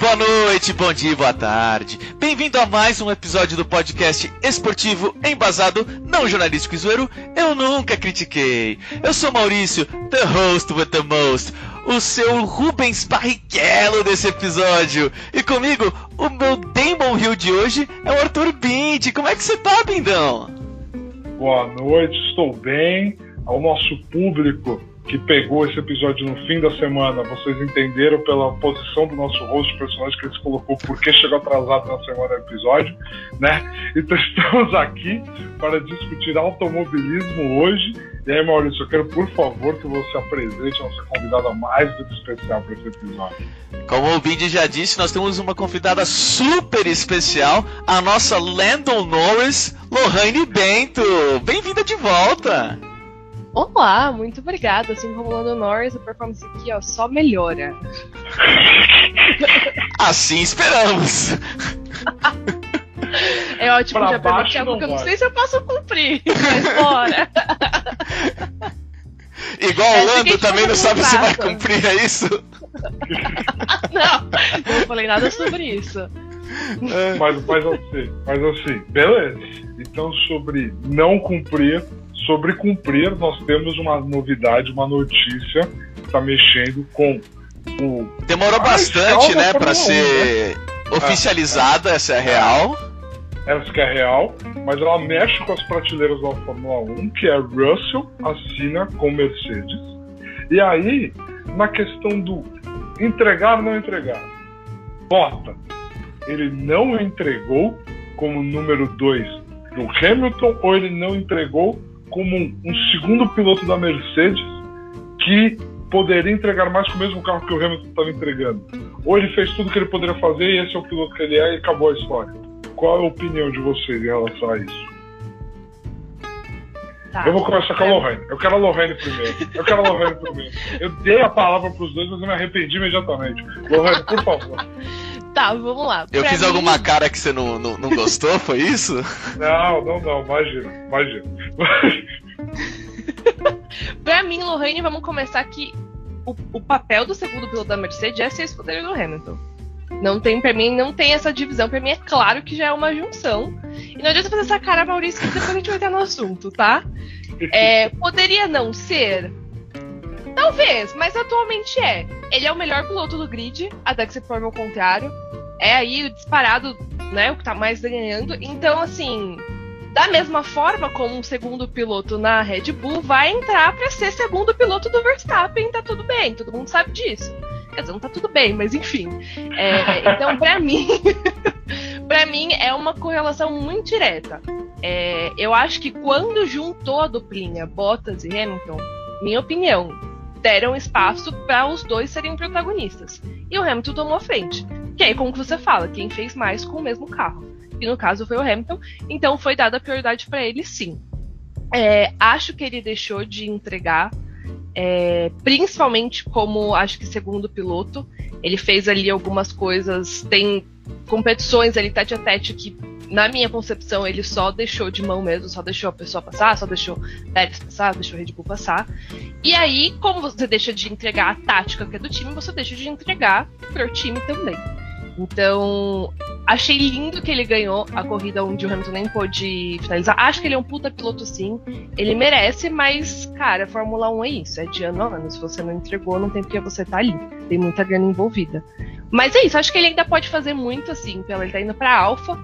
Boa noite, bom dia, boa tarde. Bem-vindo a mais um episódio do podcast esportivo embasado, não jornalístico e zoeiro. Eu nunca critiquei. Eu sou Maurício, the host with the most, o seu Rubens Barrichello desse episódio. E comigo, o meu Damon Hill de hoje é o Arthur Bindi. Como é que você tá, Bindão? Boa noite, estou bem. Ao nosso público que pegou esse episódio no fim da semana, vocês entenderam pela posição do nosso host, personagem que ele se colocou, porque chegou atrasado na semana do episódio, né? Então estamos aqui para discutir automobilismo hoje. E aí, Maurício, eu quero, por favor, que você apresente a nossa convidada mais do que especial para esse episódio. Como o Bindi já disse, nós temos uma convidada super especial, a nossa Landon Norris, Lohane Bento. Bem-vinda de volta! Olá, muito obrigada. Assim como o Lando Norris, a performance aqui ó, só melhora. Assim esperamos. É ótimo, Pra já prometi algo não que eu não sei se eu posso cumprir, mas bora. Igual É, o Lando também não sabe se vai cumprir, é isso? não, não falei nada sobre isso. Mas, mas assim, mas assim, beleza. Então, sobre não cumprir, sobre cumprir, nós temos uma novidade, uma notícia que está mexendo com o. Demorou Ah, bastante, calma, né, pra 1, ser oficializada, essa é a real. Essa que é real, mas ela mexe com as prateleiras da Fórmula 1, que é Russell assina com Mercedes. E aí, na questão do entregar ou não entregar, Bota, ele não entregou como número 2 do Hamilton ou ele não entregou como um, um segundo piloto da Mercedes que poderia entregar mais com o mesmo carro que o Hamilton estava entregando. Ou ele fez tudo que ele poderia fazer e esse é o piloto que ele é e acabou a história. Qual é a opinião de vocês em relação a isso? Tá. Eu vou começar com a Lohane. Eu quero a Lohane primeiro. Eu quero a Lohane primeiro. Eu dei a palavra para os dois, mas eu me arrependi imediatamente. Lohane, por favor. Tá, vamos lá. Eu Pra fiz mim- alguma cara que você não, não, não gostou, foi isso? Não, não, não. Imagina, imagina. Pra mim, Lohane, vamos começar que o, o papel do segundo piloto da Mercedes é ser escudeiro do Hamilton. Não tem, pra mim, não tem essa divisão. Pra mim é claro que já é uma junção. E não adianta fazer essa cara, Maurício, que depois a gente vai entrar no assunto, tá? É, poderia não ser? Talvez, mas atualmente é. Ele é o melhor piloto do grid, até que se prove o contrário. É aí o disparado, né, o que tá mais ganhando. Então, assim, da mesma forma como um segundo piloto na Red Bull vai entrar para ser segundo piloto do Verstappen, tá tudo bem, todo mundo sabe disso. Quer dizer, não tá tudo bem, mas enfim. É, então, pra mim, para mim é uma correlação muito direta. É, eu acho que quando juntou a duplinha Bottas e Hamilton, minha opinião, deram espaço para os dois serem protagonistas. E o Hamilton tomou a frente. Que aí, como que você fala, quem fez mais com o mesmo carro? E no caso foi o Hamilton, então foi dada prioridade para ele sim. É, acho que ele deixou de entregar, é, principalmente como acho que segundo piloto. Ele fez ali algumas coisas, tem competições ali tete a tete que, na minha concepção, ele só deixou de mão mesmo, só deixou a pessoa passar, só deixou Pérez passar, deixou Red Bull passar. E aí, como você deixa de entregar a tática que é do time, você deixa de entregar pro time também. Então, achei lindo que ele ganhou a corrida onde o Hamilton nem pôde finalizar. Acho que ele é um puta piloto, sim. Ele merece, mas, cara, Fórmula 1 é isso. É de ano a ano. Se você não entregou, não tem porque você tá ali. Tem muita grana envolvida. Mas é isso. Acho que ele ainda pode fazer muito, assim. Pela ele tá indo pra Alfa.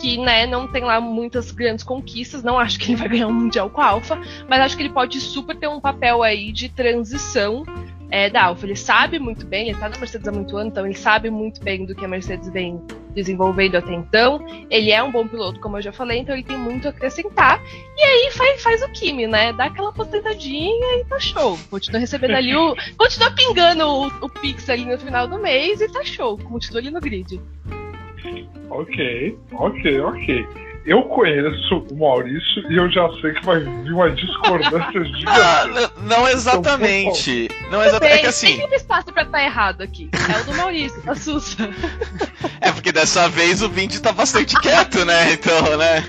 Que, né, não tem lá muitas grandes conquistas. Não acho que ele vai ganhar um Mundial com a Alfa. Mas acho que ele pode super ter um papel aí de transição é, da Alfa. Ele sabe muito bem, ele tá na Mercedes há muito ano, então ele sabe muito bem do que a Mercedes vem desenvolvendo até então. Ele é um bom piloto, como eu já falei, então ele tem muito a acrescentar. E aí faz, faz o Kimi, né? Dá aquela aposentadinha e tá show. Continua recebendo ali o. Continua pingando o, o Pix ali no final do mês e tá show. Continua ali no grid. Ok, ok, ok. eu conheço o Maurício e eu já sei que vai vir uma discordância de ah, não, não exatamente. Então, não exatamente. É que assim. Tem espaço pra estar tá errado aqui. É o do Maurício, da Sussa. É porque dessa vez o Vinte tá bastante quieto, né? Então, né?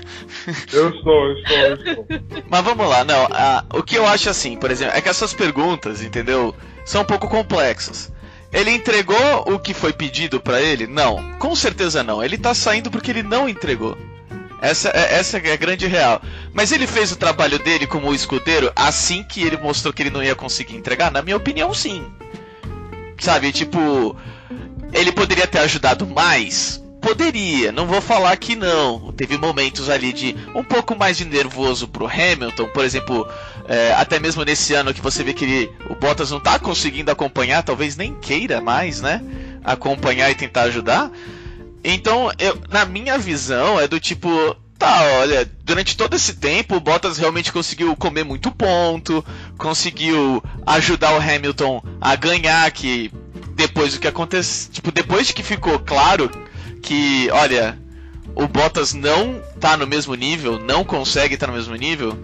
Eu estou, eu estou, eu estou. Mas vamos lá, não. A, o que eu acho assim, por exemplo, é que essas perguntas, entendeu? São um pouco complexas. Ele entregou o que foi pedido para ele? Não, com certeza não. Ele tá saindo porque ele não entregou. Essa, é, essa é a grande real. Mas ele fez o trabalho dele como escudeiro assim que ele mostrou que ele não ia conseguir entregar? Na minha opinião, sim. Sabe, tipo, ele poderia ter ajudado mais? Poderia, não vou falar que não. Teve momentos ali de um pouco mais de nervoso pro Hamilton, por exemplo, é, até mesmo nesse ano que você vê que ele, o Bottas não tá conseguindo acompanhar, talvez nem queira mais, né? Acompanhar e tentar ajudar. Então, eu, na minha visão, é do tipo, tá, olha, durante todo esse tempo o Bottas realmente conseguiu comer muito ponto, conseguiu ajudar o Hamilton a ganhar, que depois do que aconteceu, tipo, depois de que ficou claro que, olha, o Bottas não tá no mesmo nível, não consegue estar tá no mesmo nível,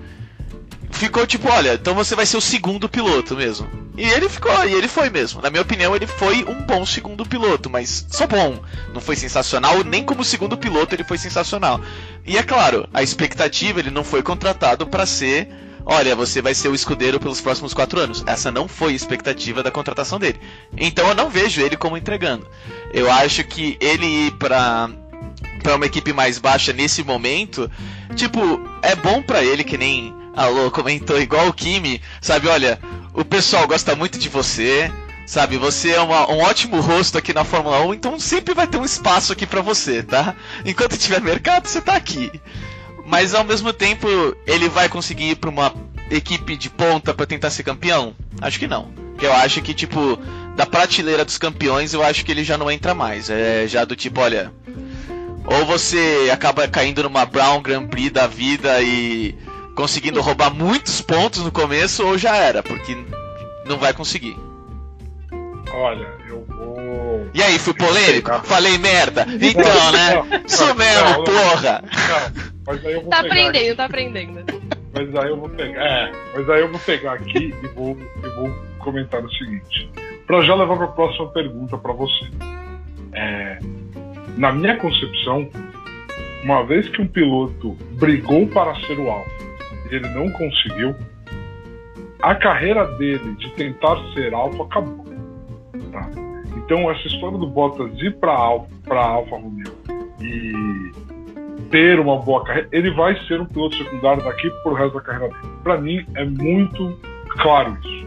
ficou tipo, olha, então você vai ser o segundo piloto mesmo. E ele ficou, e ele foi mesmo. Na minha opinião, ele foi um bom segundo piloto, mas só bom. Não foi sensacional, nem como segundo piloto ele foi sensacional. E é claro, a expectativa, ele não foi contratado para ser olha, você vai ser o escudeiro pelos próximos quatro anos. Essa não foi a expectativa da contratação dele. Então eu não vejo ele como entregando. Eu acho que ele ir para para uma equipe mais baixa nesse momento, tipo, é bom para ele que nem a Lô comentou igual o Kimi, sabe, olha, o pessoal gosta muito de você, sabe, você é uma, um ótimo rosto aqui na Fórmula 1, então sempre vai ter um espaço aqui para você, tá? Enquanto tiver mercado, você tá aqui. Mas ao mesmo tempo, ele vai conseguir ir pra uma equipe de ponta para tentar ser campeão? Acho que não. Eu acho que, tipo, da prateleira dos campeões, eu acho que ele já não entra mais. É já do tipo, olha. Ou você acaba caindo numa Brown Grand Prix da vida e conseguindo roubar muitos pontos no começo, ou já era, porque não vai conseguir. Olha, eu vou. E aí, fui polêmico? Falei merda? Então, né? Sou mesmo, porra! Mas aí eu vou tá aprendendo, aqui. tá aprendendo. Mas aí eu vou pegar. É, mas aí eu vou pegar aqui e vou, e vou comentar o seguinte. Para já levar para a próxima pergunta para você. É, na minha concepção, uma vez que um piloto brigou para ser o alfa e ele não conseguiu, a carreira dele de tentar ser alfa acabou. Tá? Então essa história do Bottas ir para Alfa, para Alfa Romeo e ter uma boa carreira, ele vai ser um piloto secundário daqui por resto da carreira dele. Para mim é muito claro isso.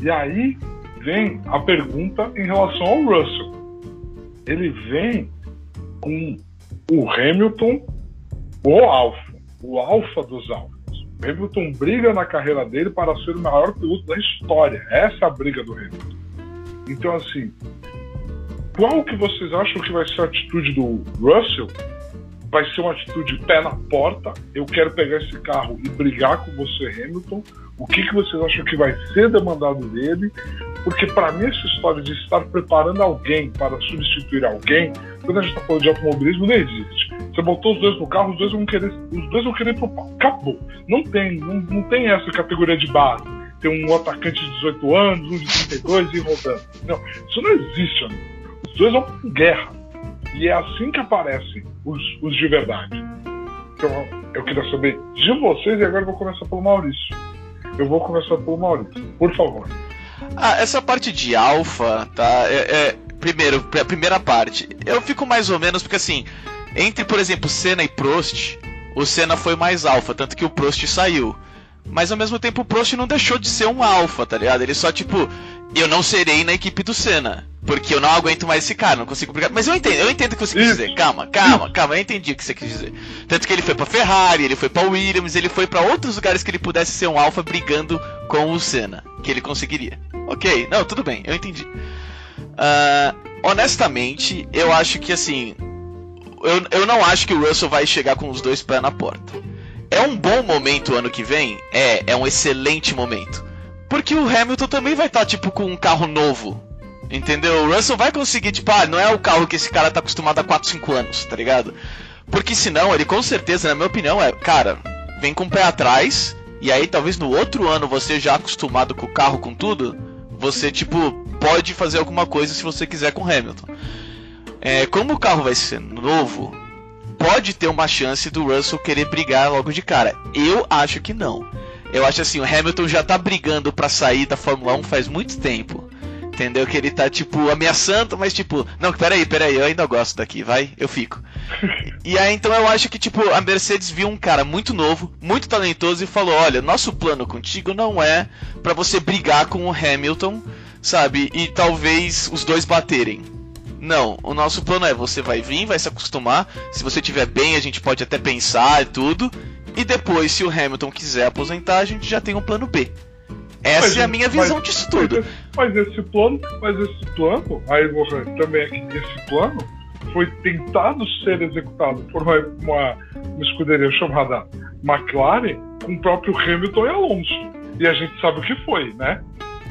E aí vem a pergunta em relação ao Russell. Ele vem com o Hamilton, o Alfa, o Alfa dos Alfas. O Hamilton briga na carreira dele para ser o maior piloto da história. Essa é a briga do Hamilton. Então, assim, qual que vocês acham que vai ser a atitude do Russell vai ser uma atitude pé na porta. Eu quero pegar esse carro e brigar com você, Hamilton. O que, que vocês acham que vai ser demandado dele? Porque para mim essa história de estar preparando alguém para substituir alguém, quando a gente está falando de automobilismo, não existe. Você botou os dois no carro, os dois vão querer, os dois vão querer pro pau. Acabou. Não tem, não, não tem essa categoria de base. Tem um atacante de 18 anos, um de 32 e rodando. Não, isso não existe, amigo. Os dois vão pra guerra. E é assim que aparecem os, os de verdade. Então, eu queria saber de vocês e agora eu vou começar pelo Maurício. Eu vou começar pelo Maurício, por favor. Ah, essa parte de alfa, tá? É, é, primeiro, a primeira parte. Eu fico mais ou menos, porque assim, entre, por exemplo, Senna e Prost, o Senna foi mais alfa, tanto que o Prost saiu. Mas ao mesmo tempo o Prost não deixou de ser um alfa, tá ligado? Ele só, tipo, eu não serei na equipe do Senna. Porque eu não aguento mais esse cara, não consigo brigar. Mas eu entendo, eu entendo o que você quis dizer. Calma, calma, calma, eu entendi o que você quis dizer. Tanto que ele foi pra Ferrari, ele foi pra Williams, ele foi para outros lugares que ele pudesse ser um alfa brigando com o Senna. Que ele conseguiria. Ok, não, tudo bem, eu entendi. Uh, honestamente, eu acho que assim. Eu, eu não acho que o Russell vai chegar com os dois pés na porta. É um bom momento o ano que vem? É, é um excelente momento. Porque o Hamilton também vai estar, tá, tipo, com um carro novo Entendeu? O Russell vai conseguir, tipo, ah, não é o carro que esse cara tá acostumado há 4, 5 anos, tá ligado? Porque senão ele com certeza, na minha opinião, é, cara, vem com o pé atrás, e aí talvez no outro ano você já acostumado com o carro, com tudo, você tipo pode fazer alguma coisa se você quiser com Hamilton. É, como o carro vai ser novo, pode ter uma chance do Russell querer brigar logo de cara. Eu acho que não. Eu acho assim, o Hamilton já tá brigando para sair da Fórmula 1 faz muito tempo. Entendeu? Que ele tá, tipo, ameaçando, mas tipo, não, peraí, peraí, eu ainda gosto daqui, vai, eu fico. e aí então eu acho que, tipo, a Mercedes viu um cara muito novo, muito talentoso e falou: olha, nosso plano contigo não é para você brigar com o Hamilton, sabe? E talvez os dois baterem. Não, o nosso plano é você vai vir, vai se acostumar. Se você tiver bem, a gente pode até pensar e tudo. E depois, se o Hamilton quiser aposentar, a gente já tem um plano B. Essa mas, é a minha visão mas, disso tudo. Mas, esse plano, mas esse plano, aí também aqui, esse plano foi tentado ser executado por uma, uma, uma escuderia chamada McLaren com o próprio Hamilton e Alonso. E a gente sabe o que foi, né?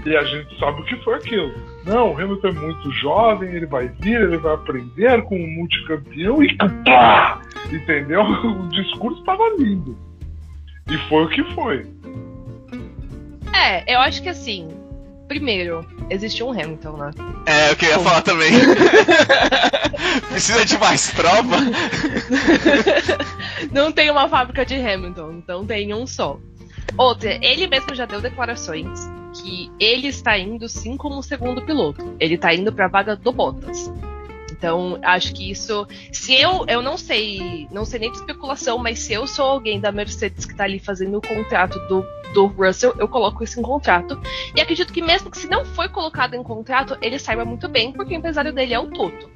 E a gente sabe o que foi aquilo. Não, o Hamilton é muito jovem, ele vai vir, ele vai aprender com um multicampeão e pá! Entendeu? O discurso estava lindo. E foi o que foi. É, eu acho que assim, primeiro, existe um Hamilton, né? É, eu queria Como? falar também. Precisa de mais tropa? Não tem uma fábrica de Hamilton, então tem um só. Outra, ele mesmo já deu declarações que ele está indo sim como segundo piloto. Ele está indo para a vaga do Bottas. Então, acho que isso. Se eu. Eu não sei. Não sei nem de especulação, mas se eu sou alguém da Mercedes que está ali fazendo o contrato do, do Russell, eu coloco isso em contrato. E acredito que mesmo que se não foi colocado em contrato, ele saiba muito bem, porque o empresário dele é o Toto.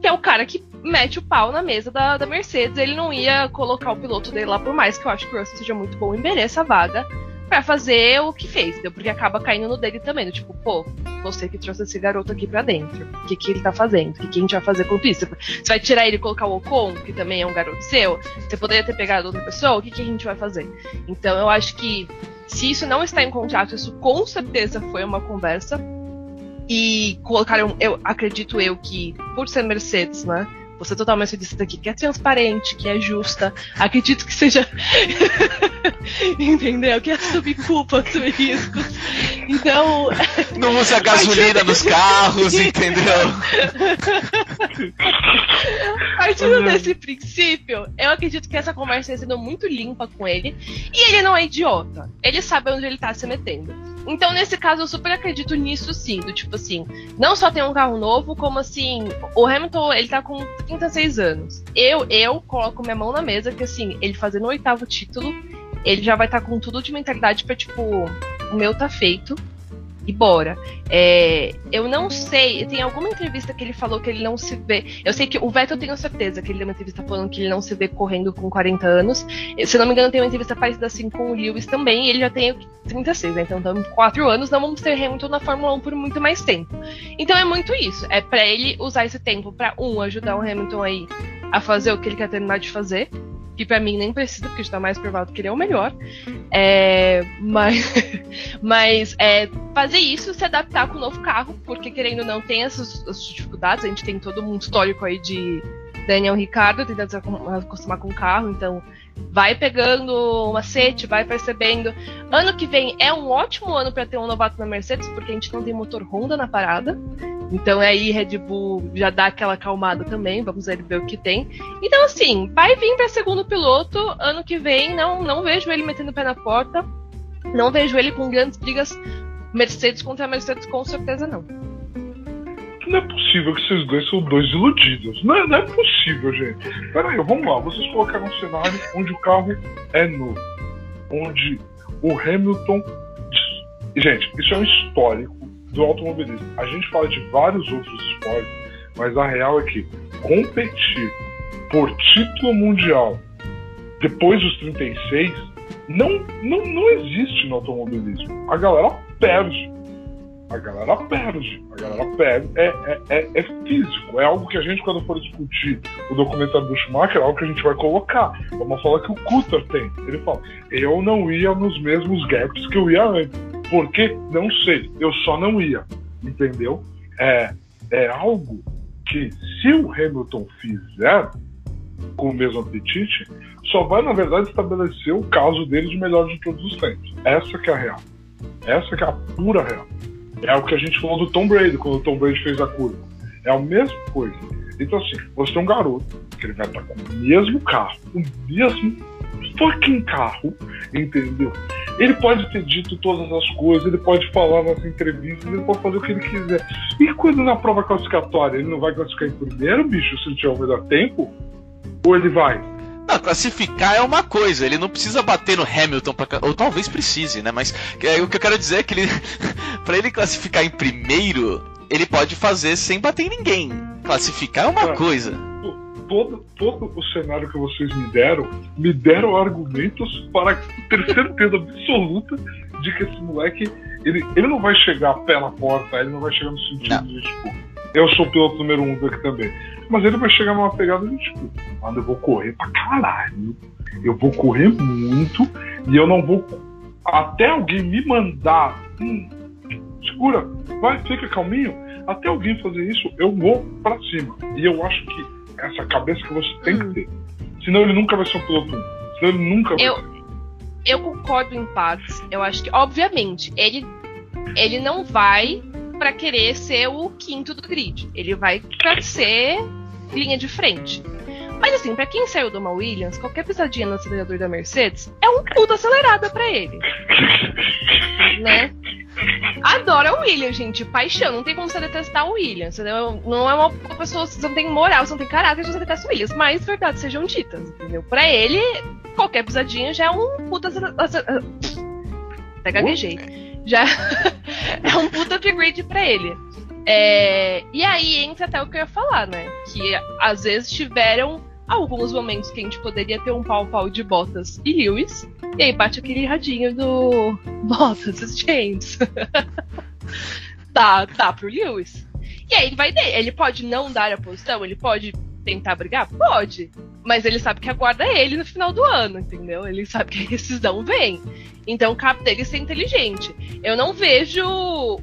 Que é o cara que mete o pau na mesa da, da Mercedes. Ele não ia colocar o piloto dele lá, por mais que eu acho que o Russell seja muito bom e mereça a vaga para fazer o que fez, entendeu? Porque acaba caindo no dele também, tipo, pô, você que trouxe esse garoto aqui para dentro. O que, que ele tá fazendo? O que, que a gente vai fazer com isso? Você vai tirar ele e colocar o Ocon, que também é um garoto seu? Você poderia ter pegado outra pessoa? O que, que a gente vai fazer? Então eu acho que se isso não está em contrato, isso com certeza foi uma conversa. E colocaram, eu acredito eu que, por ser Mercedes, né? Você é totalmente disse aqui que é transparente, que é justa. Acredito que seja. Entendeu? Que assumir culpa, assumir riscos. Então. Não usa gasolina nos carros, entendeu? Partindo desse princípio, eu acredito que essa conversa está sendo muito limpa com ele. E ele não é idiota. Ele sabe onde ele está se metendo. Então, nesse caso, eu super acredito nisso sim. Do tipo assim, não só tem um carro novo, como assim, o Hamilton, ele tá com 36 anos. Eu, eu coloco minha mão na mesa que assim, ele fazendo o oitavo título, ele já vai estar tá com tudo de mentalidade pra, tipo, o meu tá feito e bora. É, eu não sei, tem alguma entrevista que ele falou que ele não se vê. Eu sei que o Vettel tenho certeza que ele deu uma entrevista falando que ele não se vê correndo com 40 anos. Se não me engano, tem uma entrevista parecida assim com o Lewis também, ele já tem 36, né? Então estamos 4 anos, não vamos ter Hamilton na Fórmula 1 por muito mais tempo. Então é muito isso. É para ele usar esse tempo para um ajudar o Hamilton aí a fazer o que ele quer terminar de fazer que para mim nem precisa, porque está mais provado que ele é o melhor. É, mas mas é, fazer isso, se adaptar com o novo carro, porque querendo ou não, tem essas, essas dificuldades. A gente tem todo um histórico aí de Daniel Ricardo tentando se acostumar com o carro, então vai pegando o macete, vai percebendo. Ano que vem é um ótimo ano para ter um novato na Mercedes, porque a gente não tem motor Honda na parada. Então aí Red Bull já dá aquela acalmada também, vamos ver o que tem. Então assim, vai vir para segundo piloto ano que vem, não não vejo ele metendo o pé na porta. Não vejo ele com grandes brigas Mercedes contra Mercedes com certeza não. Não é possível que esses dois são dois iludidos. Não é, não é possível, gente. Peraí, vamos lá. Vocês colocaram um cenário onde o carro é novo. Onde o Hamilton. Gente, isso é um histórico do automobilismo. A gente fala de vários outros esportes, mas a real é que competir por título mundial depois dos 36 não, não, não existe no automobilismo. A galera perde. A galera perde. A galera perde. É, é, é, é, físico. É algo que a gente, quando for discutir o documentário do Schumacher, é algo que a gente vai colocar. É uma fala que o Cutter tem. Ele fala: Eu não ia nos mesmos gaps que eu ia antes. Por quê? Não sei. Eu só não ia. Entendeu? É, é algo que, se o Hamilton fizer, com o mesmo apetite, só vai, na verdade, estabelecer o caso dele de melhor de todos os tempos. Essa que é a real. Essa que é a pura real. É o que a gente falou do Tom Brady, quando o Tom Brady fez a curva. É a mesma coisa. Então, assim, você tem um garoto que ele vai estar com o mesmo carro, o mesmo fucking carro, entendeu? Ele pode ter dito todas as coisas, ele pode falar nas entrevistas, ele pode fazer o que ele quiser. E quando na prova classificatória ele não vai classificar em primeiro, bicho, se ele tiver o melhor tempo? Ou ele vai? Não, classificar é uma coisa, ele não precisa bater no Hamilton, pra, ou talvez precise, né? Mas é, o que eu quero dizer é que ele, para ele classificar em primeiro, ele pode fazer sem bater em ninguém. Classificar é uma é. coisa. Todo, todo o cenário que vocês me deram, me deram argumentos para ter certeza absoluta de que esse moleque, ele, ele não vai chegar pé na porta, ele não vai chegar no sentido não. de, tipo, eu sou o piloto número um daqui também. Mas ele vai chegar numa pegada de tipo, mano, eu vou correr pra caralho. Eu vou correr muito e eu não vou. Até alguém me mandar. Hum, segura, vai, fica calminho. Até alguém fazer isso, eu vou pra cima. E eu acho que essa cabeça que você tem hum. que ter. Senão ele nunca vai ser um piloto 1. Senão ele nunca vai eu, ser. Eu concordo em partes. Eu acho que, obviamente, ele, ele não vai para querer ser o quinto do grid. Ele vai para ser linha de frente. Mas assim, para quem saiu do uma Williams, qualquer pisadinha no acelerador da Mercedes é um puta acelerada para ele. né? Adora o Williams, gente. Paixão. Não tem como você detestar o Williams. Entendeu? Não é uma pessoa. Você não tem moral, você não tem caráter, você detesta o Williams. Mas verdade sejam ditas, entendeu? Pra ele, qualquer pisadinha já é um puta. Até gaguejei já é um puta upgrade para ele. É, e aí entra até o que eu ia falar, né? Que às vezes tiveram alguns momentos que a gente poderia ter um pau-pau de Bottas e Lewis, e aí bate aquele radinho do Bottas, James. tá, tá pro Lewis. E aí ele vai ele pode não dar a posição, ele pode tentar brigar? Pode. Mas ele sabe que aguarda ele no final do ano, entendeu? Ele sabe que a rescisão vem. Então cabe dele ser inteligente. Eu não vejo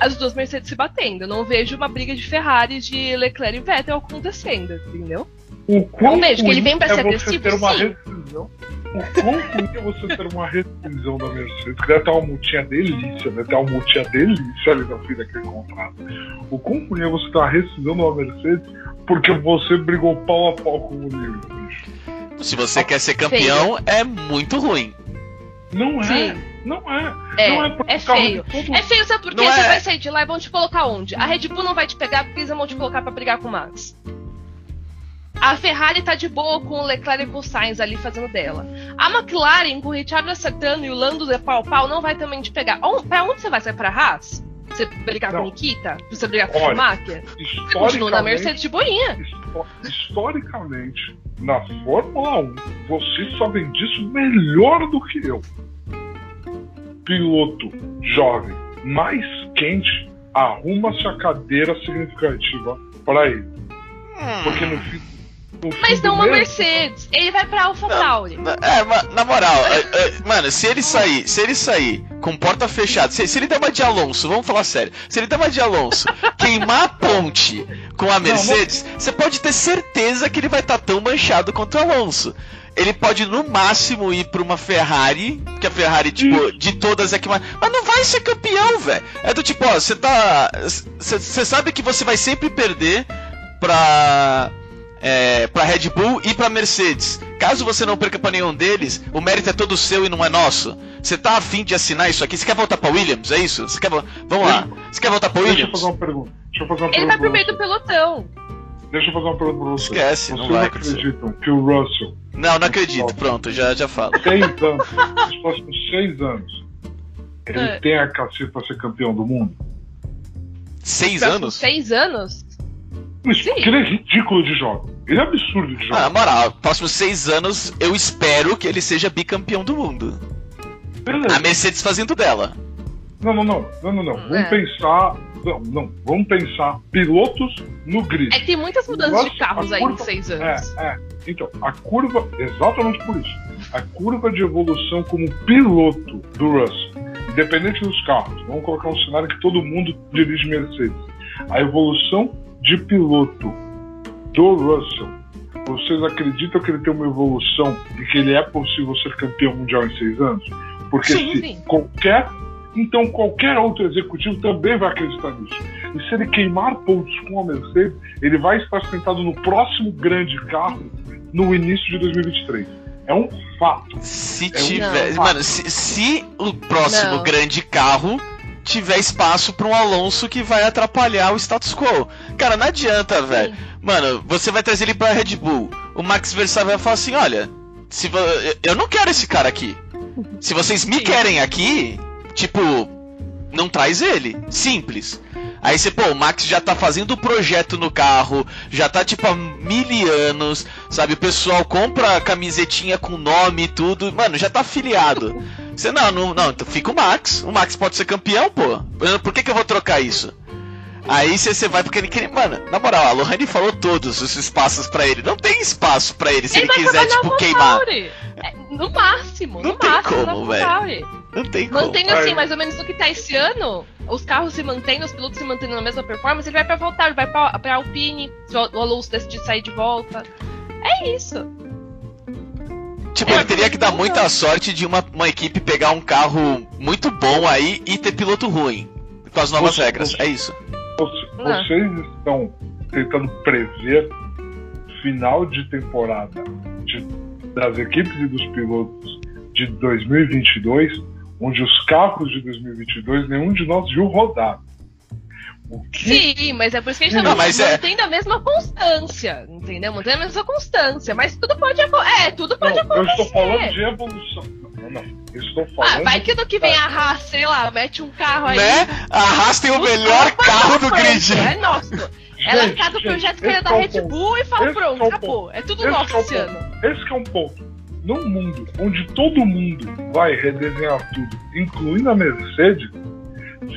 as duas Mercedes se batendo. Eu não vejo uma briga de Ferrari de Leclerc e Vettel acontecendo, entendeu? O não vejo que ele vem pra é ser agressivo. Ter uma sim. rescisão. O quão ruim é você ter uma rescisão da Mercedes, que deve ter uma multinha delícia, deve ter uma multinha delícia ali no fim daquele contrato. O quão ruim é você ter uma rescisão da Mercedes porque você brigou pau a pau com o Lewis, bicho. Se você ah, quer ser campeão, feio. é muito ruim. Não é. Sim. Não é. É, não é, é feio. Todo... É feio, sabe por quê? Não você é... vai sair de lá e vão te colocar onde? A Red Bull não vai te pegar porque eles vão te colocar pra brigar com o Max. A Ferrari tá de boa com o Leclerc e com o Sainz ali fazendo dela. A McLaren, com o Richard acertando e o Lando de pau pau, não vai também te pegar. Pra onde você vai? Você vai pra Haas? Você brigar não. com Nikita? Você brigar com o Schumacher? Você continua na Mercedes de boinha. Historicamente, na Fórmula 1, você sabe disso melhor do que eu. Piloto jovem, mais quente, arruma-se a cadeira significativa para ele. Porque no fim mas não uma Mercedes. Ele vai pra Alpha Tauri. É, na moral, é, é, mano, se ele sair, se ele sair com porta fechada, se, se ele der uma de Alonso, vamos falar sério, se ele der uma de Alonso, queimar a ponte com a Mercedes, você pode ter certeza que ele vai estar tá tão manchado quanto o Alonso. Ele pode no máximo ir pra uma Ferrari, que a Ferrari, tipo, de todas é que mais. Mas não vai ser campeão, velho. É do tipo, ó, você tá. Você sabe que você vai sempre perder pra é, para Red Bull e para Mercedes. Caso você não perca para nenhum deles, o mérito é todo seu e não é nosso. Você tá afim de assinar isso aqui? Você quer voltar para Williams? É isso? Você quer Vamos lá. Você quer voltar para Williams? Deixa eu fazer uma pergunta. Deixa eu fazer uma Ele vai pro meio do pelotão. Deixa eu fazer uma pergunta pra você. Esquece, Vocês não vai acreditam que o Russell. Não, não acredito. Pronto, já, já falo. Seis anos, nos próximos seis anos, ele é. tem a cacife para ser campeão do mundo? Seis anos? Seis anos? Isso, porque ele é ridículo de jogo. Ele é absurdo de jogo. Ah, moral, próximos seis anos eu espero que ele seja bicampeão do mundo. Beleza. A Mercedes fazendo dela. Não, não, não, não, não, não. Vamos é. pensar. Não, não. Vamos pensar pilotos no grid. É que tem muitas mudanças de carros aí curva, em seis anos. É, é. Então, a curva, exatamente por isso. A curva de evolução como piloto do Russell, independente dos carros, vamos colocar um cenário que todo mundo dirige Mercedes. A evolução de piloto do Russell Vocês acreditam que ele tem uma evolução e que ele é possível ser campeão mundial em seis anos? Porque Sim, se sim. qualquer. Então qualquer outro executivo também vai acreditar nisso. E se ele queimar pontos com a Mercedes, ele vai estar sentado no próximo grande carro no início de 2023. É um fato. Se É um- tiver. Não. Mano, se, se o próximo Não. grande carro tiver espaço pra um Alonso que vai atrapalhar o status quo. Cara, não adianta, velho. Mano, você vai trazer ele pra Red Bull. O Max Verstappen vai falar assim: olha, se eu não quero esse cara aqui. Se vocês me querem aqui, tipo, não traz ele. Simples. Aí você, pô, o Max já tá fazendo o projeto no carro, já tá tipo há mil anos, sabe? O pessoal compra a camisetinha com nome e tudo, mano, já tá afiliado. Você, não, não, não, então fica o Max. O Max pode ser campeão, pô. Por que, que eu vou trocar isso? Aí você vai porque ele queria. Mano, na moral, a Lohane falou todos os espaços pra ele. Não tem espaço pra ele se ele, vai quiser, tipo, queimar. É, no máximo, Não no tem máximo como, AlphaTauri. Não tem como. Mantendo assim, Ai. mais ou menos o que tá esse ano, os carros se mantendo, os pilotos se mantendo na mesma performance, ele vai pra voltar, ele vai pra, pra Alpine, se o Alonso decidir sair de volta. É isso. Tipo, ele teria que dar muita sorte de uma, uma equipe pegar um carro muito bom aí e ter piloto ruim. Com as novas regras. É isso. Você- Ah. Vocês estão tentando prever final de temporada de- das equipes e dos pilotos de 2022, onde os carros de 2022 nenhum de nós viu rodar. Sim, mas é por isso que a gente tá mas é- mantendo a mesma constância, entendeu? Mantendo a mesma constância, mas tudo pode acontecer. É, tudo pode Não, eu acontecer. estou falando de evolução. Não, não. Eu estou Ah, falando. vai que ano que vem a Haas, sei lá, mete um carro aí. Né? A Haas tem o melhor carro do grid. É nosso. Ela Gente, casa o projeto que era esse da é Red. Bull e fala Esse pronto, é acabou. É tudo Esse nosso é esse ano. Esse que é um ponto. Num mundo onde todo mundo vai redesenhar tudo, incluindo a Mercedes,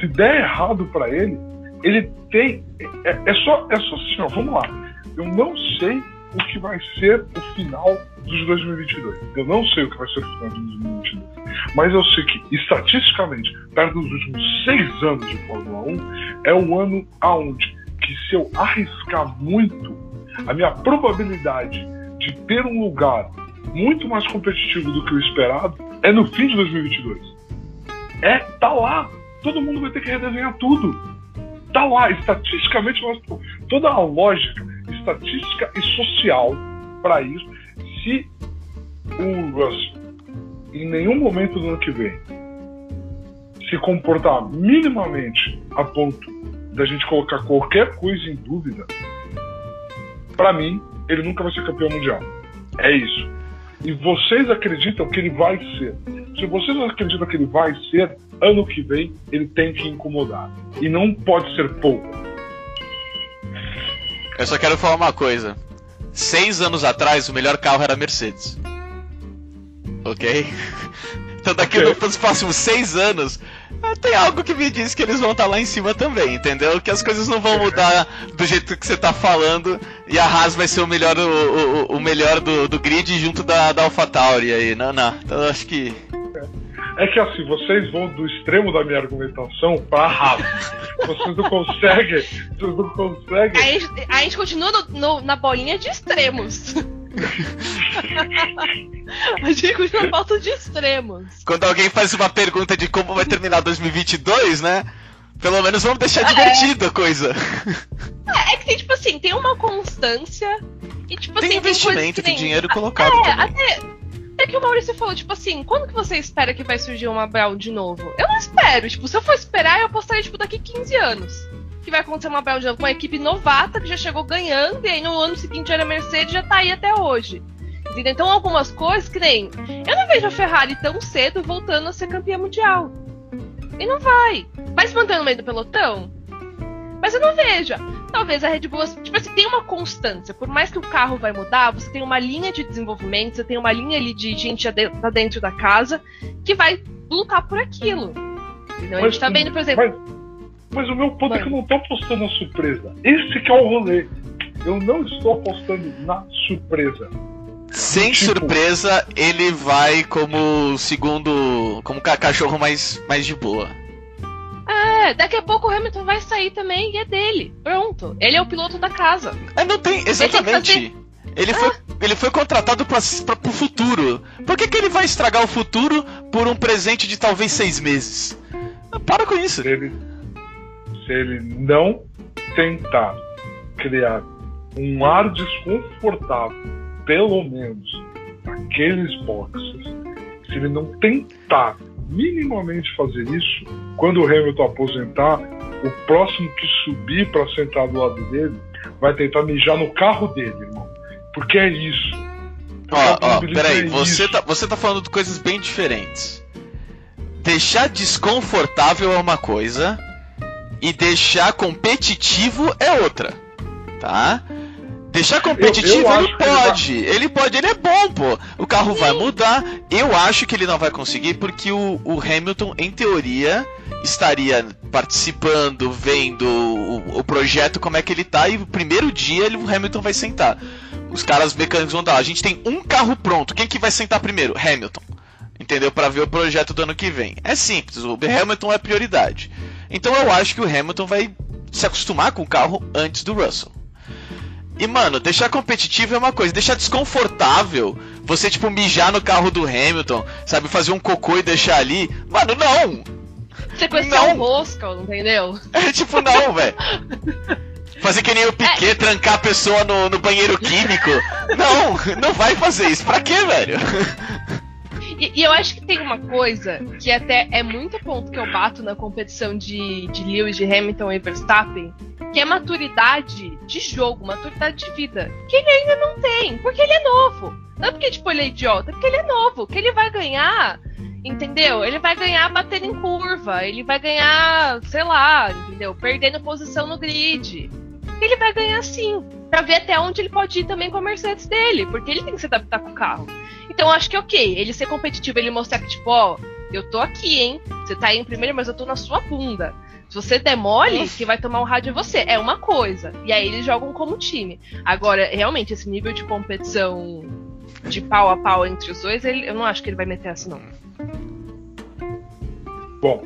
se der errado para ele, ele tem. É, é só, é só assim, ó, vamos lá. Eu não sei o que vai ser o final dos 2022. Eu não sei o que vai ser o final de 2022. Mas eu sei que, estatisticamente, perto dos últimos seis anos de Fórmula 1, é o ano aonde que se eu arriscar muito, a minha probabilidade de ter um lugar muito mais competitivo do que o esperado é no fim de 2022. É, tá lá. Todo mundo vai ter que redesenhar tudo. Tá lá. Estatisticamente, nós, toda a lógica estatística e social para isso, se o em nenhum momento do ano que vem se comportar minimamente a ponto da gente colocar qualquer coisa em dúvida, para mim, ele nunca vai ser campeão mundial. É isso. E vocês acreditam que ele vai ser. Se vocês acreditam que ele vai ser, ano que vem ele tem que incomodar. E não pode ser pouco. Eu só quero falar uma coisa. Seis anos atrás, o melhor carro era a Mercedes. Ok? Então daqui Ok. nos próximos seis anos, tem algo que me diz que eles vão estar lá em cima também, entendeu? Que as coisas não vão mudar do jeito que você tá falando e a Haas vai ser o melhor, o, o- o melhor do, do grid junto da, da AlphaTauri aí. Não, não. Então eu acho que. É que assim, vocês vão do extremo da minha argumentação pra vocês não conseguem. Vocês não conseguem. Aí a gente, aí a gente continua no- no- na bolinha de extremos. a gente continua na pauta de extremos. Quando alguém faz uma pergunta de como vai terminar 2022, né? Pelo menos vamos deixar É. divertido a coisa. É, é que tem, tipo assim, tem uma constância e, tipo Tem assim, investimento, coisas que tem nem- dinheiro colocado É, também. até, até que o Maurício falou, tipo assim, quando que você espera que vai surgir uma Brown de novo? Eu não espero, tipo, se eu for esperar, eu apostaria, tipo, daqui 15 anos. Que vai acontecer uma Brown de novo com uma equipe novata que já chegou ganhando, e aí no ano seguinte era Mercedes já tá aí até hoje. Entendeu? Então algumas coisas que nem. Eu não vejo a Ferrari tão cedo voltando a ser campeã mundial. E não vai. Vai se manter no meio do pelotão? Mas eu não vejo. Talvez a Red Bull, tipo assim, tem uma constância. Por mais que o carro vai mudar, você tem uma linha de desenvolvimento, você tem uma linha ali de gente tá dentro da casa que vai lutar por aquilo. Entendeu? A gente tá vendo, por exemplo. Mas, mas o meu ponto é que eu não tô apostando na surpresa. Esse que é o rolê. Eu não estou apostando na surpresa. Sem tipo- surpresa, ele vai como o segundo. como ca- cachorro mais, mais de boa. É, daqui a pouco o Hamilton vai sair também e é dele. Pronto. Ele é o piloto da casa. É, não tem. Exatamente. Ele foi, ele foi contratado para o futuro. Por que, que ele vai estragar o futuro por um presente de talvez seis meses? Para com isso. Se ele, se ele não tentar criar um ar desconfortável, pelo menos naqueles boxes, se ele não tentar minimamente fazer isso, quando o Hamilton aposentar, o próximo que subir para sentar do lado dele vai tentar mijar no carro dele, irmão. Porque é isso. Ó, ó, peraí, é você, tá, você tá falando de coisas bem diferentes. Deixar desconfortável é uma coisa e deixar competitivo é outra, tá? Deixar competitivo eu, eu ele pode. Ele, vai... ele, pode, ele é bom, pô. O carro vai mudar. Eu acho que ele não vai conseguir porque o, o Hamilton, em teoria, estaria participando, vendo o, o, projeto, como é que ele tá, e o primeiro dia ele, o Hamilton vai sentar. Os caras mecânicos vão dar. A gente tem um carro pronto. Quem que vai sentar primeiro? Hamilton. Entendeu? Para ver o projeto do ano que vem. É simples, o Hamilton é prioridade. Então eu acho que o Hamilton vai se acostumar com o carro antes do Russell. E, mano, deixar competitivo é uma coisa, deixar desconfortável, você, tipo, mijar no carro do Hamilton, sabe, fazer um cocô e deixar ali. Mano, não! Sequestrar não. um rosca, entendeu? É tipo, não, velho. Fazer que nem o Piquet, é. trancar a pessoa no, no banheiro químico. Não, não vai fazer isso. Pra quê, velho? E, e, eu acho que tem uma coisa que até é muito ponto que eu bato na competição de, de Lewis, de Hamilton e Verstappen, que é maturidade de jogo, maturidade de vida, que ele ainda não tem, porque ele é novo. Não é porque tipo, ele é idiota, é porque ele é novo, que ele vai ganhar Entendeu? Ele vai ganhar batendo em curva, ele vai ganhar, sei lá, entendeu? Perdendo posição no grid. Ele vai ganhar sim, para ver até onde ele pode ir também com a Mercedes dele, porque ele tem que se adaptar com o carro. Então acho que é ok, ele ser competitivo, ele mostrar que, tipo, ó, eu tô aqui, hein? Você tá aí em primeiro, mas eu tô na sua bunda. Se você demole, que vai tomar um rádio é você. É uma coisa. E aí eles jogam como time. Agora, realmente, esse nível de competição de pau a pau entre os dois, ele, eu não acho que ele vai meter essa, não. Bom,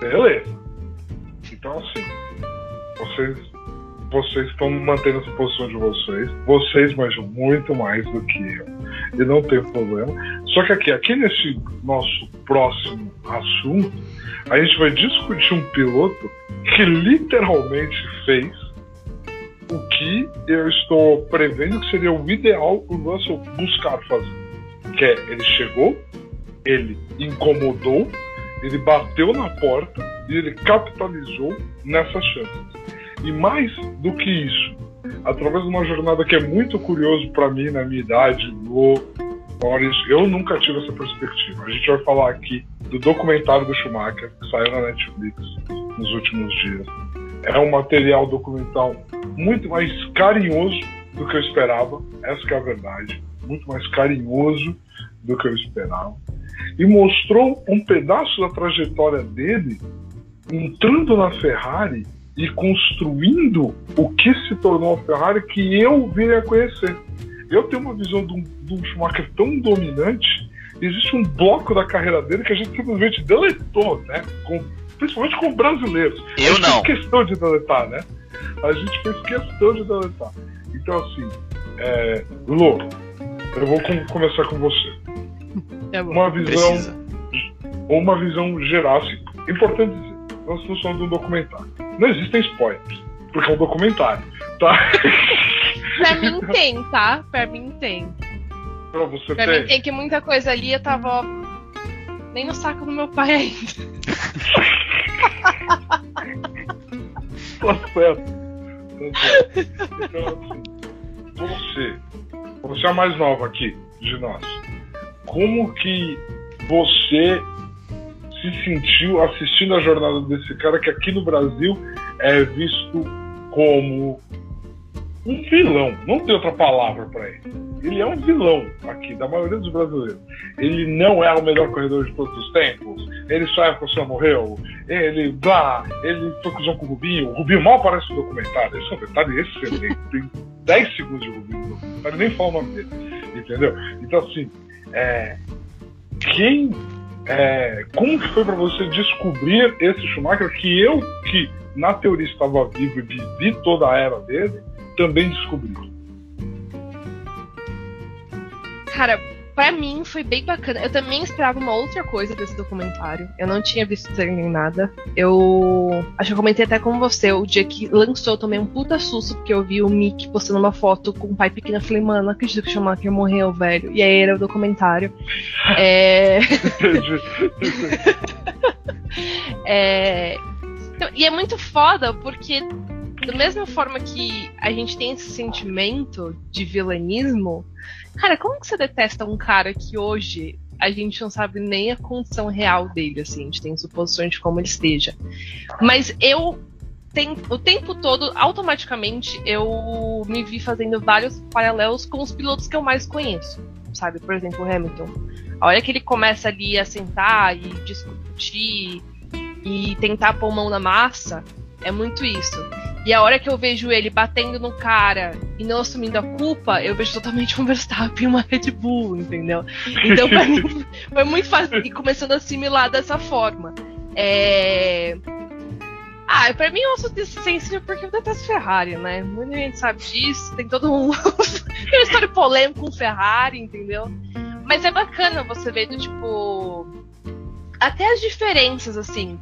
beleza. Então, assim, vocês, vocês estão mantendo essa posição de vocês. Vocês manjam muito mais do que eu. E não tem problema. Só que aqui, aqui nesse nosso próximo assunto, a gente vai discutir um piloto que literalmente fez o que eu estou prevendo que seria o ideal o Russell buscar fazer. Que é, ele chegou, ele incomodou, ele bateu na porta e ele capitalizou nessas chances. E mais do que isso, através de uma jornada que é muito curioso para mim na minha idade, no Maurício, eu nunca tive essa perspectiva. A gente vai falar aqui do documentário do Schumacher, que saiu na Netflix nos últimos dias. É um material documental muito mais carinhoso do que eu esperava, essa é a verdade. Muito mais carinhoso do que eu esperava e mostrou um pedaço da trajetória dele entrando na Ferrari e construindo o que se tornou a Ferrari que eu vim a conhecer. Eu tenho uma visão de um, de um Schumacher tão dominante, existe um bloco da carreira dele que a gente simplesmente deletou, né? Com, principalmente com brasileiros. Eu a gente não. fez questão de deletar, né? A gente fez questão de deletar. Então, assim, é, Lô, eu vou com, começar com você. É uma visão. ou Uma visão geral. Assim, importante dizer, nós estamos falando de um documentário. Não existem spoilers, porque é um documentário, tá? pra mim tem, tá? Pra mim tem. Pra você pra tem? mim tem que muita coisa ali eu tava. Nem no saco do meu pai ainda. tá certo. Tá. Então, assim, você, você é a mais nova aqui de nós como que você se sentiu assistindo a jornada desse cara que aqui no Brasil é visto como um vilão, não tem outra palavra para ele. Ele é um vilão aqui, da maioria dos brasileiros. Ele não é o melhor corredor de todos os tempos. Ele só é porque o senhor morreu. Ele, blá, ele foi com o Rubinho. O Rubinho mal aparece no documentário. Esse é um detalhe excelente. Tem 10 segundos de Rubinho no documentário, nem fala o nome dele. Entendeu? Então, assim, é, quem, é, como que foi para você descobrir esse Schumacher que eu, que na teoria estava vivo e vivi toda a era dele, também descobri? Cara, pra mim foi bem bacana. Eu também esperava uma outra coisa desse documentário. Eu não tinha visto nem nada. Eu acho que eu comentei até com você. O dia que lançou, eu tomei um puta susto, porque eu vi o Mick postando uma foto com um pai pequeno. Eu falei, mano, não acredito que o Schumacher morreu, velho. E aí era o documentário. é... é... Então, e é muito foda, porque da mesma forma que a gente tem esse sentimento de vilanismo, cara, como que você detesta um cara que hoje a gente não sabe nem a condição real dele, assim, a gente tem suposições de como ele esteja. Mas eu tem, o tempo todo, automaticamente, eu me vi fazendo vários paralelos com os pilotos que eu mais conheço. Sabe, por exemplo, o Hamilton. A hora que ele começa ali a sentar e discutir e tentar pôr mão na massa, é muito isso. E a hora que eu vejo ele batendo no cara e não assumindo a culpa, eu vejo totalmente um Verstappen e uma Red Bull, entendeu? Então, pra mim, foi muito fácil e começando a assimilar dessa forma. É... Ah, pra mim um assunto sensível porque eu detesto Ferrari, né? Muita gente sabe disso, tem todo um. tem uma história polêmica com Ferrari, entendeu? Mas é bacana você ver do tipo. Até as diferenças, assim,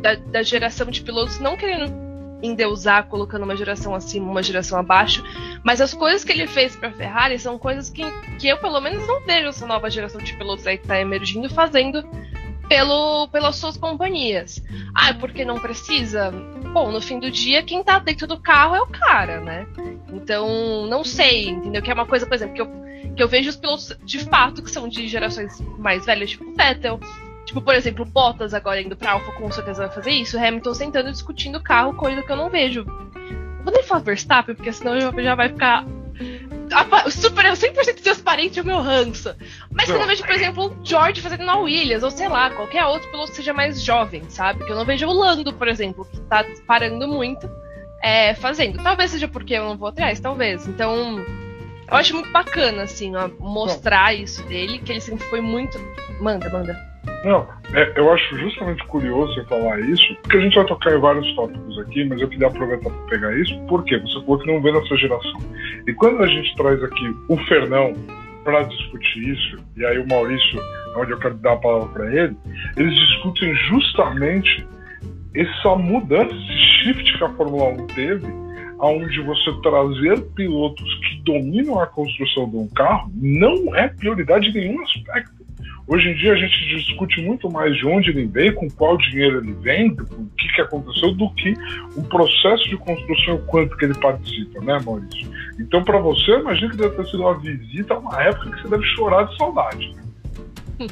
da, da geração de pilotos não querendo endeusar, colocando uma geração acima, uma geração abaixo. Mas as coisas que ele fez para a Ferrari são coisas que, que eu, pelo menos, não vejo essa nova geração de pilotos aí que está emergindo fazendo pelo, pelas suas companhias. Ah, porque não precisa? Bom, no fim do dia, quem está dentro do carro é o cara, né? Então, não sei, entendeu? Que é uma coisa, por exemplo, que eu, que eu vejo os pilotos de fato que são de gerações mais velhas, tipo Vettel, Tipo, por exemplo, Bottas agora indo pra Alfa com certeza vai fazer isso. Hamilton sentando discutindo o carro, coisa que eu não vejo. Não vou nem falar Verstappen, porque senão já vai ficar super 100% de seus parentes e o meu ranço. Mas eu não vejo, por exemplo, o George fazendo na Williams, ou sei lá, qualquer outro piloto que seja mais jovem, sabe? Que eu não vejo o Lando, por exemplo, que tá parando muito é, fazendo. Talvez seja porque eu não vou atrás, talvez. Então, eu acho muito bacana, assim, ó, mostrar isso dele, que ele sempre foi muito. Manda, manda. Não, é, eu acho justamente curioso você falar isso, porque a gente vai tocar em vários tópicos aqui, mas eu queria aproveitar para pegar isso, porque você falou que não vê nessa geração. E quando a gente traz aqui o Fernão para discutir isso, e aí o Maurício, onde eu quero dar a palavra para ele, eles discutem justamente essa mudança, esse shift que a Fórmula 1 teve, aonde você trazer pilotos que dominam a construção de um carro não é prioridade em nenhum aspecto. Hoje em dia a gente discute muito mais de onde ele vem, com qual dinheiro ele vem, o que, que aconteceu, do que o processo de construção, o quanto que ele participa, né, Maurício? Então, para você, imagina que deve ter sido uma visita a uma época que você deve chorar de saudade. Né?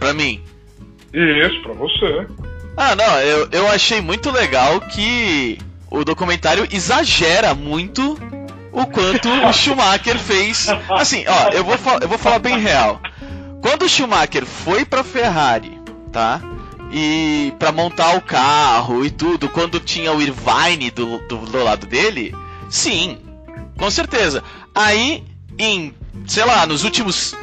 para mim. Isso, para você. Ah, não, eu, eu achei muito legal que o documentário exagera muito o quanto o Schumacher fez. Assim, ó, eu vou, eu vou falar bem real. Quando o Schumacher foi para Ferrari, tá? E para montar o carro e tudo, quando tinha o Irvine do, do, do lado dele, sim, com certeza. Aí, em, sei lá, nos últimos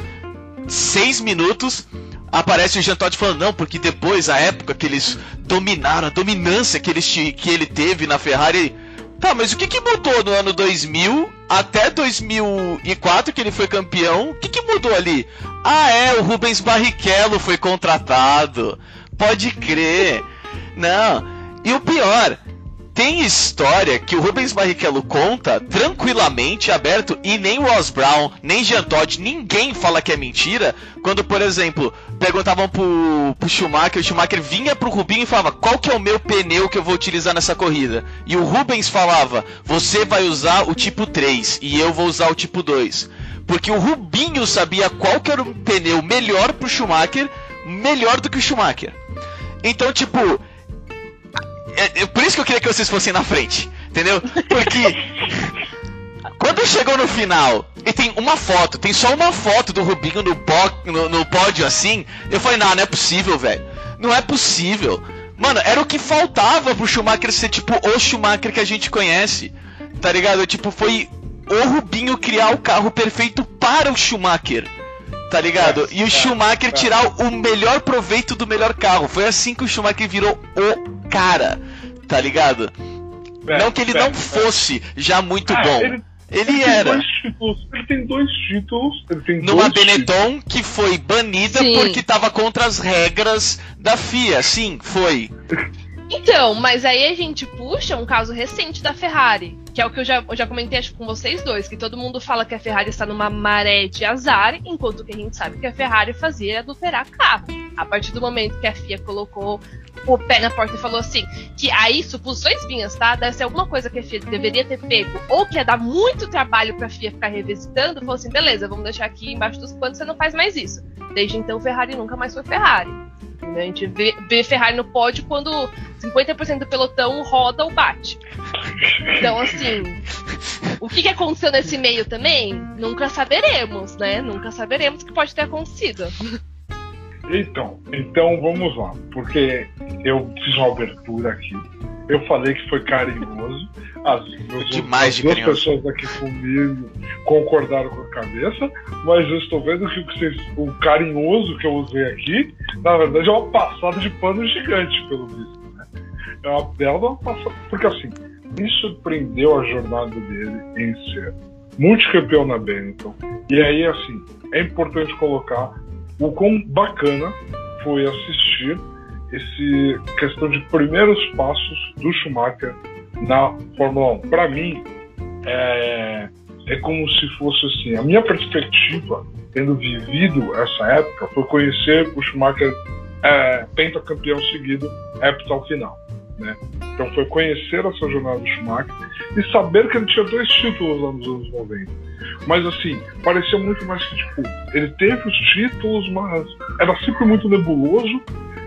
seis minutos, aparece o Jean Todt falando, não, porque depois, a época que eles dominaram, a dominância que, eles, que ele teve na Ferrari. Tá, mas o que, que mudou no ano 2000 até 2004 que ele foi campeão? O que, que mudou ali? Ah, é, o Rubens Barrichello foi contratado. Pode crer. Não. E o pior, tem história que o Rubens Barrichello conta tranquilamente, aberto, e nem o Ross Brown, nem Jean Todt, ninguém fala que é mentira. Quando, por exemplo, perguntavam pro, pro Schumacher, o Schumacher vinha pro Rubinho e falava: Qual que é o meu pneu que eu vou utilizar nessa corrida? E o Rubens falava: Você vai usar o tipo 3 e eu vou usar o tipo 2. Porque o Rubinho sabia qual que era o pneu melhor pro Schumacher, melhor do que o Schumacher. Então, tipo, é, é, por isso que eu queria que vocês fossem na frente, entendeu? Porque quando chegou no final e tem uma foto, tem só uma foto do Rubinho no, no, no pódio assim, eu falei, não, não é possível, velho. Não é possível. Mano, era o que faltava pro Schumacher ser tipo o Schumacher que a gente conhece. Tá ligado? Tipo, foi o Rubinho criar o carro perfeito para o Schumacher. Tá ligado? É, e o é, Schumacher é. tirar o melhor proveito do melhor carro. Foi assim que o Schumacher virou o cara. Tá ligado? É, não que ele não fosse já muito ah, bom. Ele, Ele, ele era. Tem dois títulos, ele tem dois títulos. Ele tem Numa dois Benetton que foi banida Sim. porque tava contra as regras da FIA. Sim, foi. Então, mas aí a gente puxa um caso recente da Ferrari, que é o que eu já, eu já comentei acho, com vocês dois, que todo mundo fala que a Ferrari está numa maré de azar, enquanto que a gente sabe que a Ferrari fazia era adulterar carro. A partir do momento que a FIA colocou o pé na porta e falou assim, que aí, suposições minhas, tá? Deve ser alguma coisa que a FIA deveria ter pego, ou que ia dar muito trabalho pra FIA ficar revisitando, falou assim, beleza, vamos deixar aqui embaixo dos panos, você não faz mais isso. Desde então, Ferrari nunca mais foi Ferrari. A gente vê, vê Ferrari no pódio quando 50% do pelotão roda ou bate. Então, assim, o que, que aconteceu nesse meio também? Nunca saberemos, né? Nunca saberemos o que pode ter acontecido. Então, então vamos lá, porque eu fiz uma abertura aqui. Eu falei que foi carinhoso. As, meus, Demais as de duas carinhoso. pessoas aqui comigo concordaram com a cabeça, mas eu estou vendo que o, que vocês, o carinhoso que eu usei aqui, na verdade, é uma passada de pano gigante, pelo visto. Né? É uma bela passada. Porque assim, me surpreendeu a jornada dele em ser multicampeão na Benetton. E aí, assim, é importante colocar o quão bacana foi assistir esse questão de primeiros passos do Schumacher na Fórmula 1. Para mim, é, é como se fosse assim, a minha perspectiva, tendo vivido essa época, foi conhecer o Schumacher é, pentacampeão seguido, ao final. Né? Então foi conhecer essa jornada do Schumacher e saber que ele tinha dois títulos lá nos anos 90. Mas assim, parecia muito mais que tipo, ele teve os títulos, mas era sempre muito nebuloso,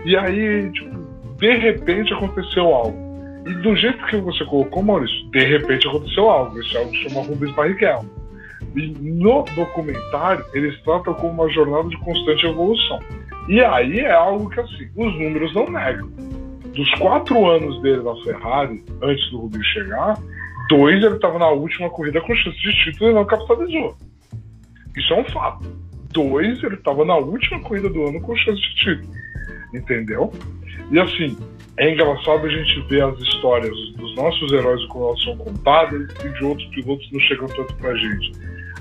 e aí, tipo, de repente aconteceu algo. E do jeito que você colocou, Maurício, de repente aconteceu algo. Esse algo chama Rubens Barrichello. E no documentário, eles tratam como uma jornada de constante evolução. E aí é algo que, assim, os números não negam. Dos quatro anos dele na Ferrari, antes do Rubinho chegar, dois ele estava na última corrida com chance de título e não capitalizou. Isso é um fato. Dois ele estava na última corrida do ano com chance de título. Entendeu? E assim, é engraçado a gente ver as histórias dos nossos heróis como elas são contadas e de outros pilotos não chegam tanto pra gente.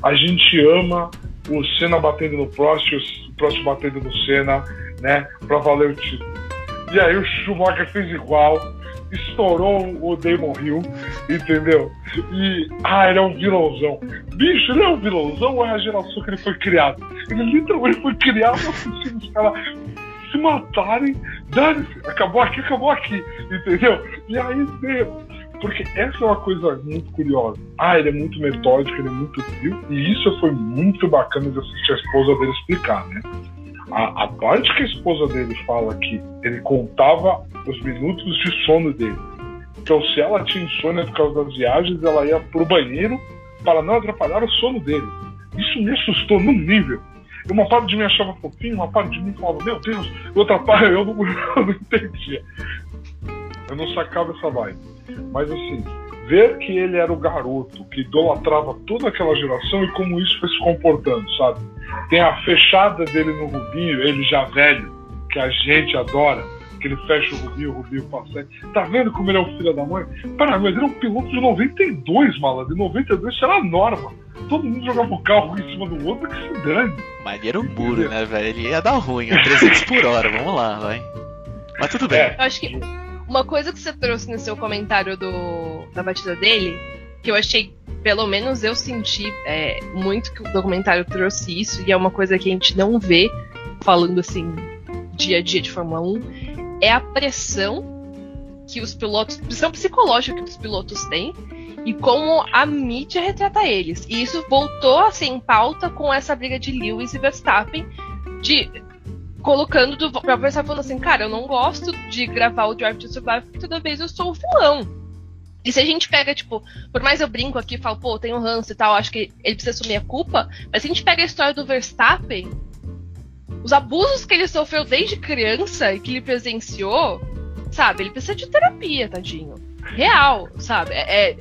A gente ama o Senna batendo no Prost, o Prost batendo no Senna, né, pra valer o título. E aí o Schumacher fez igual, estourou o Damon Hill, entendeu? E, ah, ele é um vilãozão. Bicho, ele é um vilãozão ou é a geração que ele foi criado? Ele literalmente foi criado assistindo os caras se matarem, dane-se, acabou aqui, acabou aqui, entendeu? E aí, porque essa é uma coisa muito curiosa. Ah, ele é muito metódico, ele é muito frio, e isso foi muito bacana de assistir a esposa dele explicar, né? A, a parte que a esposa dele fala que ele contava os minutos de sono dele. Então, se ela tinha insônia por causa das viagens, ela ia pro banheiro para não atrapalhar o sono dele. Isso me assustou num nível. Uma parte de mim achava fofinho, uma parte de mim falava, meu Deus, outra parte eu não, eu não entendia. Eu não sacava essa vibe. Mas assim, ver que ele era o garoto que idolatrava toda aquela geração e como isso foi se comportando, sabe? Tem a fechada dele no Rubinho, ele já velho, que a gente adora, que ele fecha o Rubinho, o Rubinho passa. Tá vendo como ele é o filho da mãe? Para, mas ele é um piloto de 92, malandro. De 92 isso era norma. Todo mundo jogava o carro em cima do outro que se dane. Mas ele era um muro, né, velho? Ele ia dar ruim, a 300 por hora, vamos lá, vai. Mas tudo bem. É. Eu acho que uma coisa que você trouxe no seu comentário do, da batida dele, que eu achei, pelo menos eu senti é, muito que o documentário trouxe isso, e é uma coisa que a gente não vê falando assim, dia a dia de Fórmula 1, é a pressão que os pilotos, pressão psicológica que os pilotos têm e como a mídia retrata eles. E isso voltou a ser em pauta com essa briga de Lewis e Verstappen, de colocando do próprio Verstappen falando assim, cara, eu não gosto de gravar o Drive to Survive porque toda vez eu sou o vilão. E se a gente pega, tipo, por mais eu brinco aqui e falo, pô, tem um ranço e tal, acho que ele precisa assumir a culpa, mas se a gente pega a história do Verstappen, os abusos que ele sofreu desde criança e que ele presenciou, sabe, ele precisa de terapia, tadinho. Real, sabe? É, é,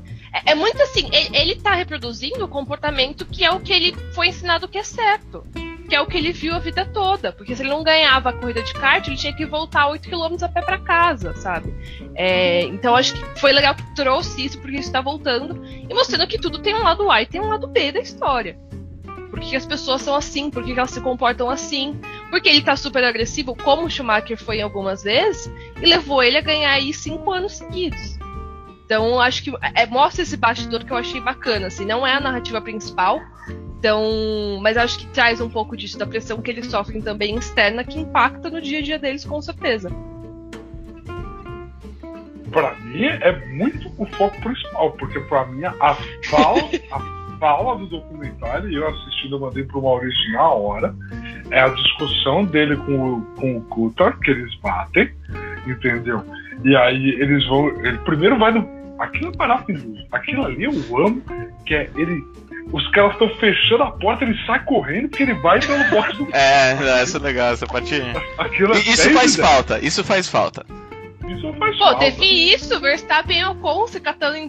é muito assim, ele, ele tá reproduzindo o comportamento que é o que ele foi ensinado que é certo. que é o que ele viu a vida toda. Porque se ele não ganhava a corrida de kart, ele tinha que voltar 8 km a pé para casa, sabe? É, então acho que foi legal que trouxe isso, porque isso tá voltando e mostrando que tudo tem um lado A e tem um lado B da história. Por que as pessoas são assim? Por que elas se comportam assim? Porque ele tá super agressivo, como o Schumacher foi algumas vezes, e levou ele a ganhar aí cinco anos seguidos. Então, acho que é, mostra esse bastidor que eu achei bacana, assim, não é a narrativa principal, então, mas acho que traz um pouco disso, da pressão que eles sofrem também externa, que impacta no dia a dia deles, com certeza. Pra mim, é muito o foco principal, porque pra mim, a fala, a fala do documentário, e eu assistindo, eu mandei pro Maurício na hora, é a discussão dele com o, com o Kuta, que eles batem, entendeu? E aí eles vão. Ele primeiro vai no. Aquilo é maravilhoso. Aquilo ali eu amo, que é ele os caras estão fechando a porta, ele sai correndo porque ele vai pelo box do. É, essa é legal, essa patinha. Aquilo é isso faz falta, isso faz falta. Isso faz Pô, falta. Pô, teve isso, Verstappen e Ocon se catando em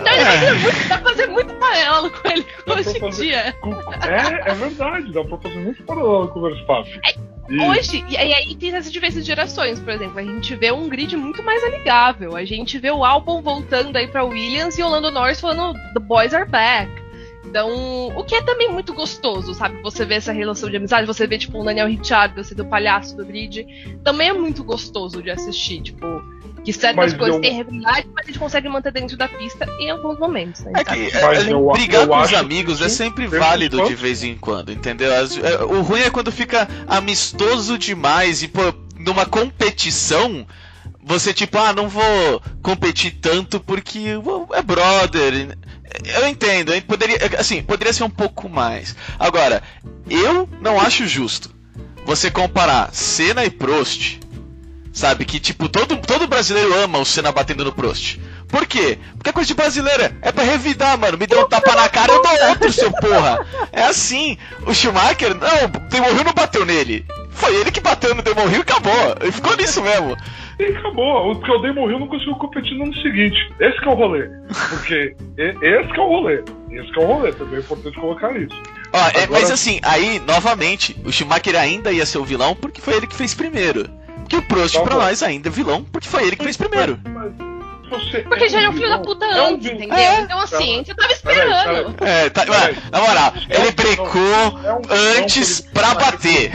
Não, é. muito, dá pra fazer muito paralelo com ele hoje em dia. É, é verdade, dá pra fazer muito paralelo com o Verstappen. É, Hoje, e aí tem essas diversas gerações, por exemplo, a gente vê um grid muito mais amigável. A gente vê o álbum voltando aí pra Williams e o Lando Norris falando The Boys Are Back. Então, o que é também muito gostoso, sabe? Você vê essa relação de amizade, você vê, tipo, o Daniel Ricciardo sendo o palhaço do grid. Também é muito gostoso de assistir, tipo que certas mas coisas eu... têm regularidade, mas a gente consegue manter dentro da pista em alguns momentos. Né? É que, é, eu, brigar eu com os amigos é sempre válido de vez em quando, entendeu? É, o ruim é quando fica amistoso demais e, pô, numa competição você tipo, ah, não vou competir tanto porque é brother. Eu entendo, poderia, assim, poderia ser um pouco mais. Agora, eu não acho justo você comparar Senna e Prost Sabe? Que, tipo, todo, todo brasileiro ama o Senna batendo no Prost. Por quê? Porque é coisa de brasileira. É pra revidar, mano. Me deu um tapa na cara, eu dou outro, seu porra. É assim. O Schumacher, não, o Demorrio não bateu nele. Foi ele que bateu no Demorrio e acabou. E ficou nisso mesmo. E acabou. Porque o Demorrio não conseguiu competir no ano seguinte. Esse que é o rolê. Porque esse que é o rolê. Esse que é o rolê. Também é importante colocar isso. Ó, é, Agora... mas assim, aí, novamente, o Schumacher ainda ia ser o vilão porque foi ele que fez primeiro. Que o Prost pra nós ainda é vilão, porque foi ele que fez primeiro. porque é já é um filho da puta é antes, um entendeu? É. Então assim, você tava esperando. É, tá, na moral, ele brecou é um, antes pra bater.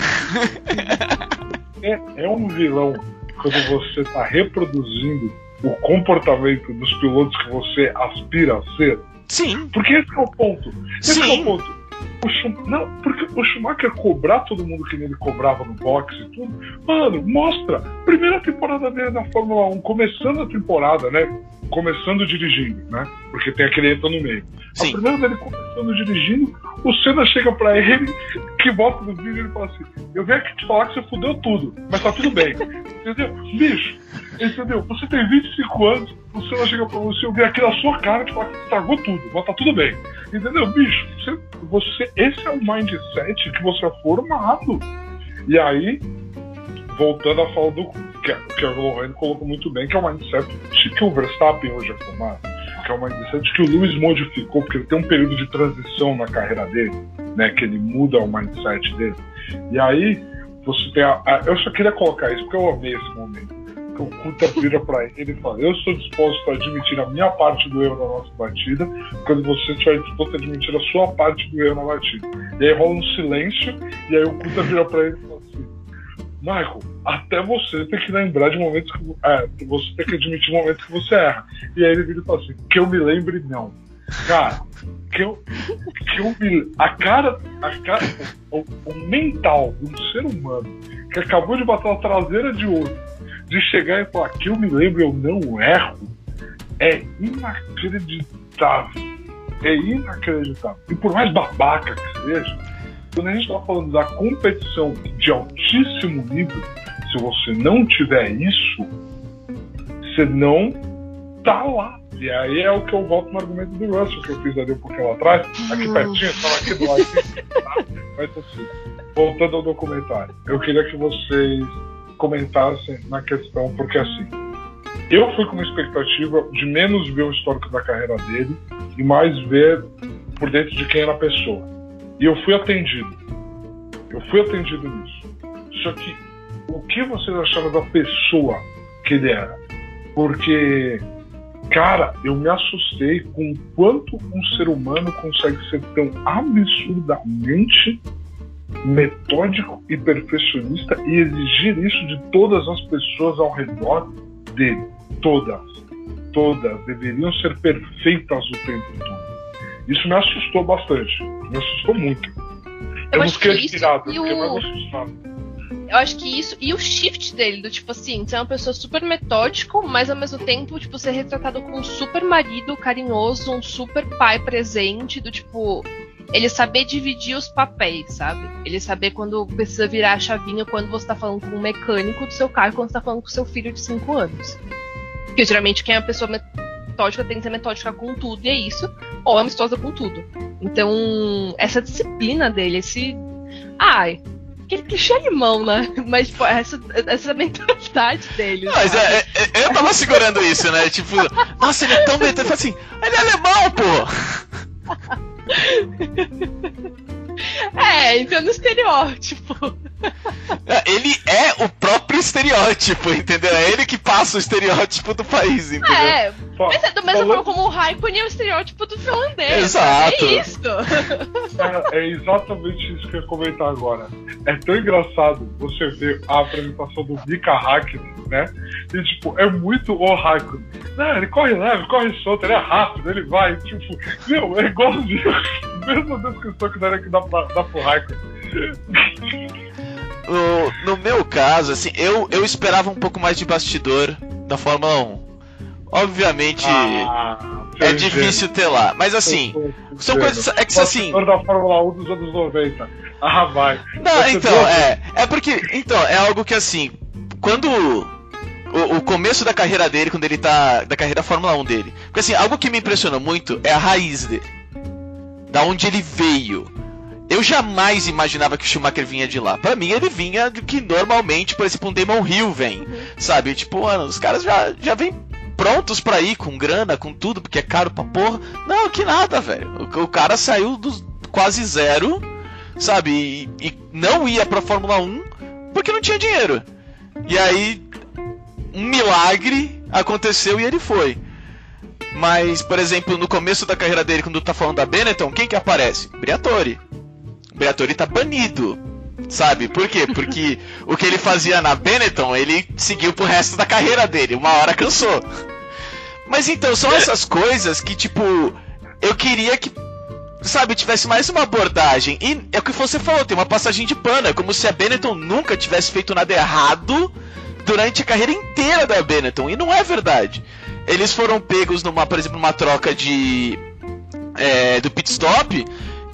É, é um vilão quando você tá reproduzindo o comportamento dos pilotos que você aspira a ser. Sim. Porque esse é o ponto. Esse Sim. é o ponto o Schumacher, não, porque o Schumacher cobrar todo mundo que ele cobrava no boxe e tudo. Mano, mostra. Primeira temporada dele na Fórmula 1, começando a temporada, né? Começando dirigindo, né? Porque tem aquele entra no meio. Sim. A primeira dele começando dirigindo, o Senna chega pra ele, que bota no vídeo e ele fala assim: Eu venho aqui te falar que você fudeu tudo, mas tá tudo bem. Entendeu? Bicho, entendeu? Você tem 25 anos, o Senna chega pra você, eu venho aqui na sua cara e te falar que estragou tudo, mas tá tudo bem. Entendeu? Bicho, você, você, esse é o mindset que você é formado. E aí, voltando a falar do que, que a Lorraine colocou muito bem, que é o mindset que o Verstappen hoje é formado, que é o mindset que o Lewis modificou, porque ele tem um período de transição na carreira dele, né, que ele muda o mindset dele. E aí, você tem a, a, eu só queria colocar isso porque eu amei esse momento o Kuta vira para ele e fala: Eu sou disposto a admitir a minha parte do erro na nossa batida, quando você estiver disposto a admitir a sua parte do erro na batida. E aí rola um silêncio, e aí o Kuta vira para ele e fala Michael, até você tem que lembrar de momentos que. É, você tem que admitir momentos que você erra. E aí ele vira e fala assim: Que eu me lembre, não. Cara, que eu, que eu me. A cara. A cara o, o mental de um ser humano que acabou de bater a traseira de outro de chegar e falar que eu me lembro eu não erro é inacreditável. É inacreditável. E por mais babaca que seja, quando a gente está falando da competição de altíssimo nível, se você não tiver isso, você não tá lá. E aí é o que eu volto no argumento do Russell que eu fiz ali um pouquinho lá atrás, aqui pertinho, estava aqui do lado. Tá? Mas assim, voltando ao documentário, eu queria que vocês comentassem na questão, porque assim, eu fui com uma expectativa de menos ver o histórico da carreira dele e mais ver por dentro de quem era a pessoa. E eu fui atendido. Eu fui atendido nisso. Só que o que vocês acharam da pessoa que ele era? Porque, cara, eu me assustei com o quanto um ser humano consegue ser tão absurdamente metódico e perfeccionista e exigir isso de todas as pessoas ao redor dele. Todas. Todas deveriam ser perfeitas o tempo todo. Isso me assustou bastante. Me assustou muito. Eu, eu não fiquei inspirado, eu fiquei mais assustado. Eu acho que isso. E o shift dele, do tipo assim, ser uma pessoa super metódico, mas ao mesmo tempo, tipo, ser retratado como um super marido carinhoso, um super pai presente, do tipo. Ele saber dividir os papéis, sabe? Ele saber quando precisa virar a chavinha quando você tá falando com um mecânico do seu carro quando você tá falando com seu filho de 5 anos. Porque geralmente quem é uma pessoa metódica tem que ser metódica com tudo, e é isso. Ou é amistosa com tudo. Então, essa disciplina dele, esse. Ai, aquele clichê alemão, né? Mas, tipo, essa, essa mentalidade dele. Mas é, é, eu tava segurando isso, né? Tipo, nossa, ele é tão metódico. assim, ele é alemão, pô! É, então no estereótipo. É, ele é o próprio estereótipo, entendeu? É ele que passa o estereótipo do país, entendeu? É, mas é do mesmo forma como o Raikkonen é o estereótipo do finlandês. Exato. É isso. É, é, exatamente isso que eu ia comentar agora. É tão engraçado você ver a apresentação do Mika Hakkinen, né? E, tipo, é muito o Raikkonen. Não, ele corre leve, corre solto, ele é rápido, ele vai, tipo, meu, é igualzinho. Mesma descrição que daria que dá, dá pro Raikkonen. No, no meu caso, assim, eu, eu esperava um pouco mais de bastidor da Fórmula 1. Obviamente, ah, é difícil ter lá. Mas assim, são coisas. É que assim. da Fórmula 1 dos anos 90. Ah, vai. Não, então, é. É porque. Então, é algo que assim. Quando. O, o, começo da carreira dele, quando ele tá. Da carreira Fórmula 1 dele. Porque assim, algo que me impressionou muito é a raiz dele. Da onde ele veio. Eu jamais imaginava que o Schumacher vinha de lá. Para mim, ele vinha do que normalmente, por exemplo, um Damon Hill vem. Sabe? Tipo, mano, os caras já, já vêm prontos para ir, com grana, com tudo, porque é caro pra porra. Não, que nada, velho. O, o cara saiu dos quase zero, sabe? E, e não ia pra Fórmula 1 porque não tinha dinheiro. E aí, um milagre aconteceu e ele foi. Mas, por exemplo, no começo da carreira dele, quando tá falando da Benetton, quem que aparece? Briatore. Briatore tá banido. Sabe? Por quê? Porque o que ele fazia na Benetton, ele seguiu pro resto da carreira dele. Uma hora cansou. Mas então, são essas coisas que, tipo, eu queria que, sabe, tivesse mais uma abordagem. E é o que você falou, tem uma passagem de pano. É como se a Benetton nunca tivesse feito nada errado durante a carreira inteira da Benetton. E não é verdade. Eles foram pegos numa, por exemplo, numa troca de. É, do pit stop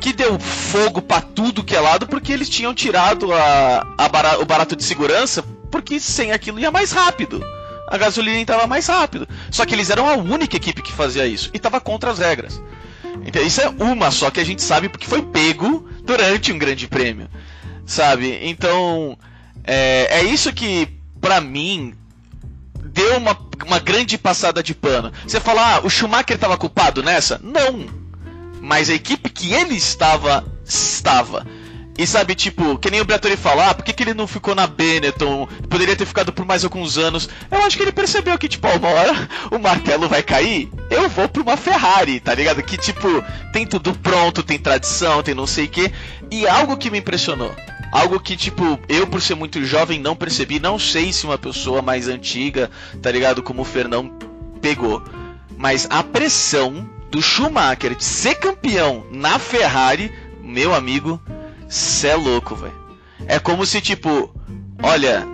que deu fogo para tudo que é lado porque eles tinham tirado a, a o barato de segurança porque sem aquilo ia mais rápido. A gasolina estava mais rápido. Só que eles eram a única equipe que fazia isso e estava contra as regras. Então, isso é uma só que a gente sabe porque foi pego durante um grande prêmio, sabe? Então é, é isso que para mim deu uma, uma grande passada de pano. Você fala, ah, o Schumacher estava culpado nessa? Não mas a equipe que ele estava, estava. E sabe, tipo, que nem o Briatore falar, ah, por que, que ele não ficou na Benetton? Poderia ter ficado por mais alguns anos. Eu acho que ele percebeu que, tipo, uma hora o martelo vai cair, eu vou pra uma Ferrari, tá ligado? Que, tipo, tem tudo pronto, tem tradição, tem não sei o quê. E algo que me impressionou. Algo que, tipo, eu por ser muito jovem não percebi, não sei se uma pessoa mais antiga, tá ligado? Como o Fernão pegou. Mas a pressão do Schumacher de ser campeão na Ferrari, meu amigo, cê é louco, velho. É como se, tipo, olha,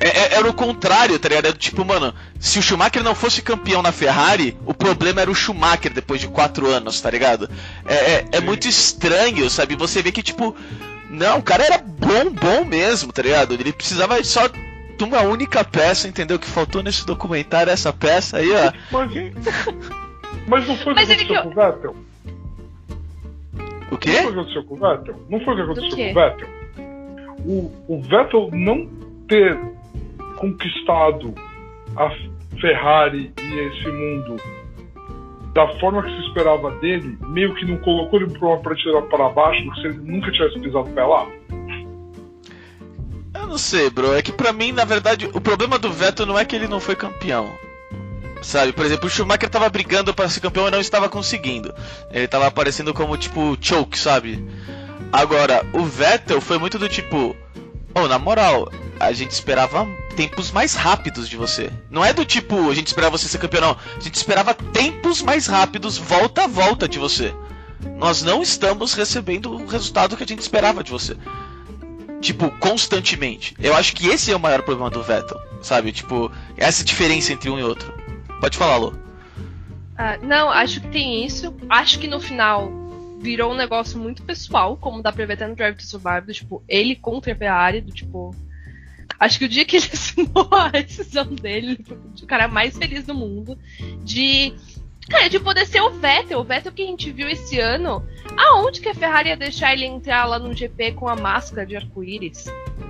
é, é, era o contrário, tá ligado? Era, tipo, mano, se o Schumacher não fosse campeão na Ferrari, o problema era o Schumacher depois de quatro anos, tá ligado? É, é, é muito estranho, sabe? Você vê que, tipo, não, o cara era bom, bom mesmo, tá ligado? Ele precisava só de uma única peça, entendeu? Que faltou nesse documentário essa peça aí, ó. Mas não foi o que aconteceu com o Vettel? O quê? Não foi o que aconteceu com o Vettel? Não foi o que aconteceu com o Vettel? O, o Vettel não ter conquistado a Ferrari e esse mundo da forma que se esperava dele, meio que não colocou ele para uma prateleira para baixo, porque se ele nunca tivesse pisado pé lá? Eu não sei, bro. É que pra mim, na verdade, o problema do Vettel não é que ele não foi campeão. Sabe, por exemplo, o Schumacher tava brigando para ser campeão e não estava conseguindo. Ele tava aparecendo como tipo choke, sabe? Agora, o Vettel foi muito do tipo, oh, na moral, a gente esperava tempos mais rápidos de você. Não é do tipo, a gente esperava você ser campeão, não. A gente esperava tempos mais rápidos, volta a volta de você. Nós não estamos recebendo o resultado que a gente esperava de você. Tipo, constantemente. Eu acho que esse é o maior problema do Vettel, sabe? Tipo, essa diferença entre um e outro. Pode falar, Lu. Ah, não, acho que tem isso. Acho que no final virou um negócio muito pessoal, como dá pra ver até no Drive to Survive, do, tipo, ele contra a Ferrari, do tipo. Acho que o dia que ele assinou a decisão dele, o cara mais feliz do mundo. De. Cara, de poder ser o Vettel, o Vettel que a gente viu esse ano. Aonde que a Ferrari ia deixar ele entrar lá no GP com a máscara de arco-íris?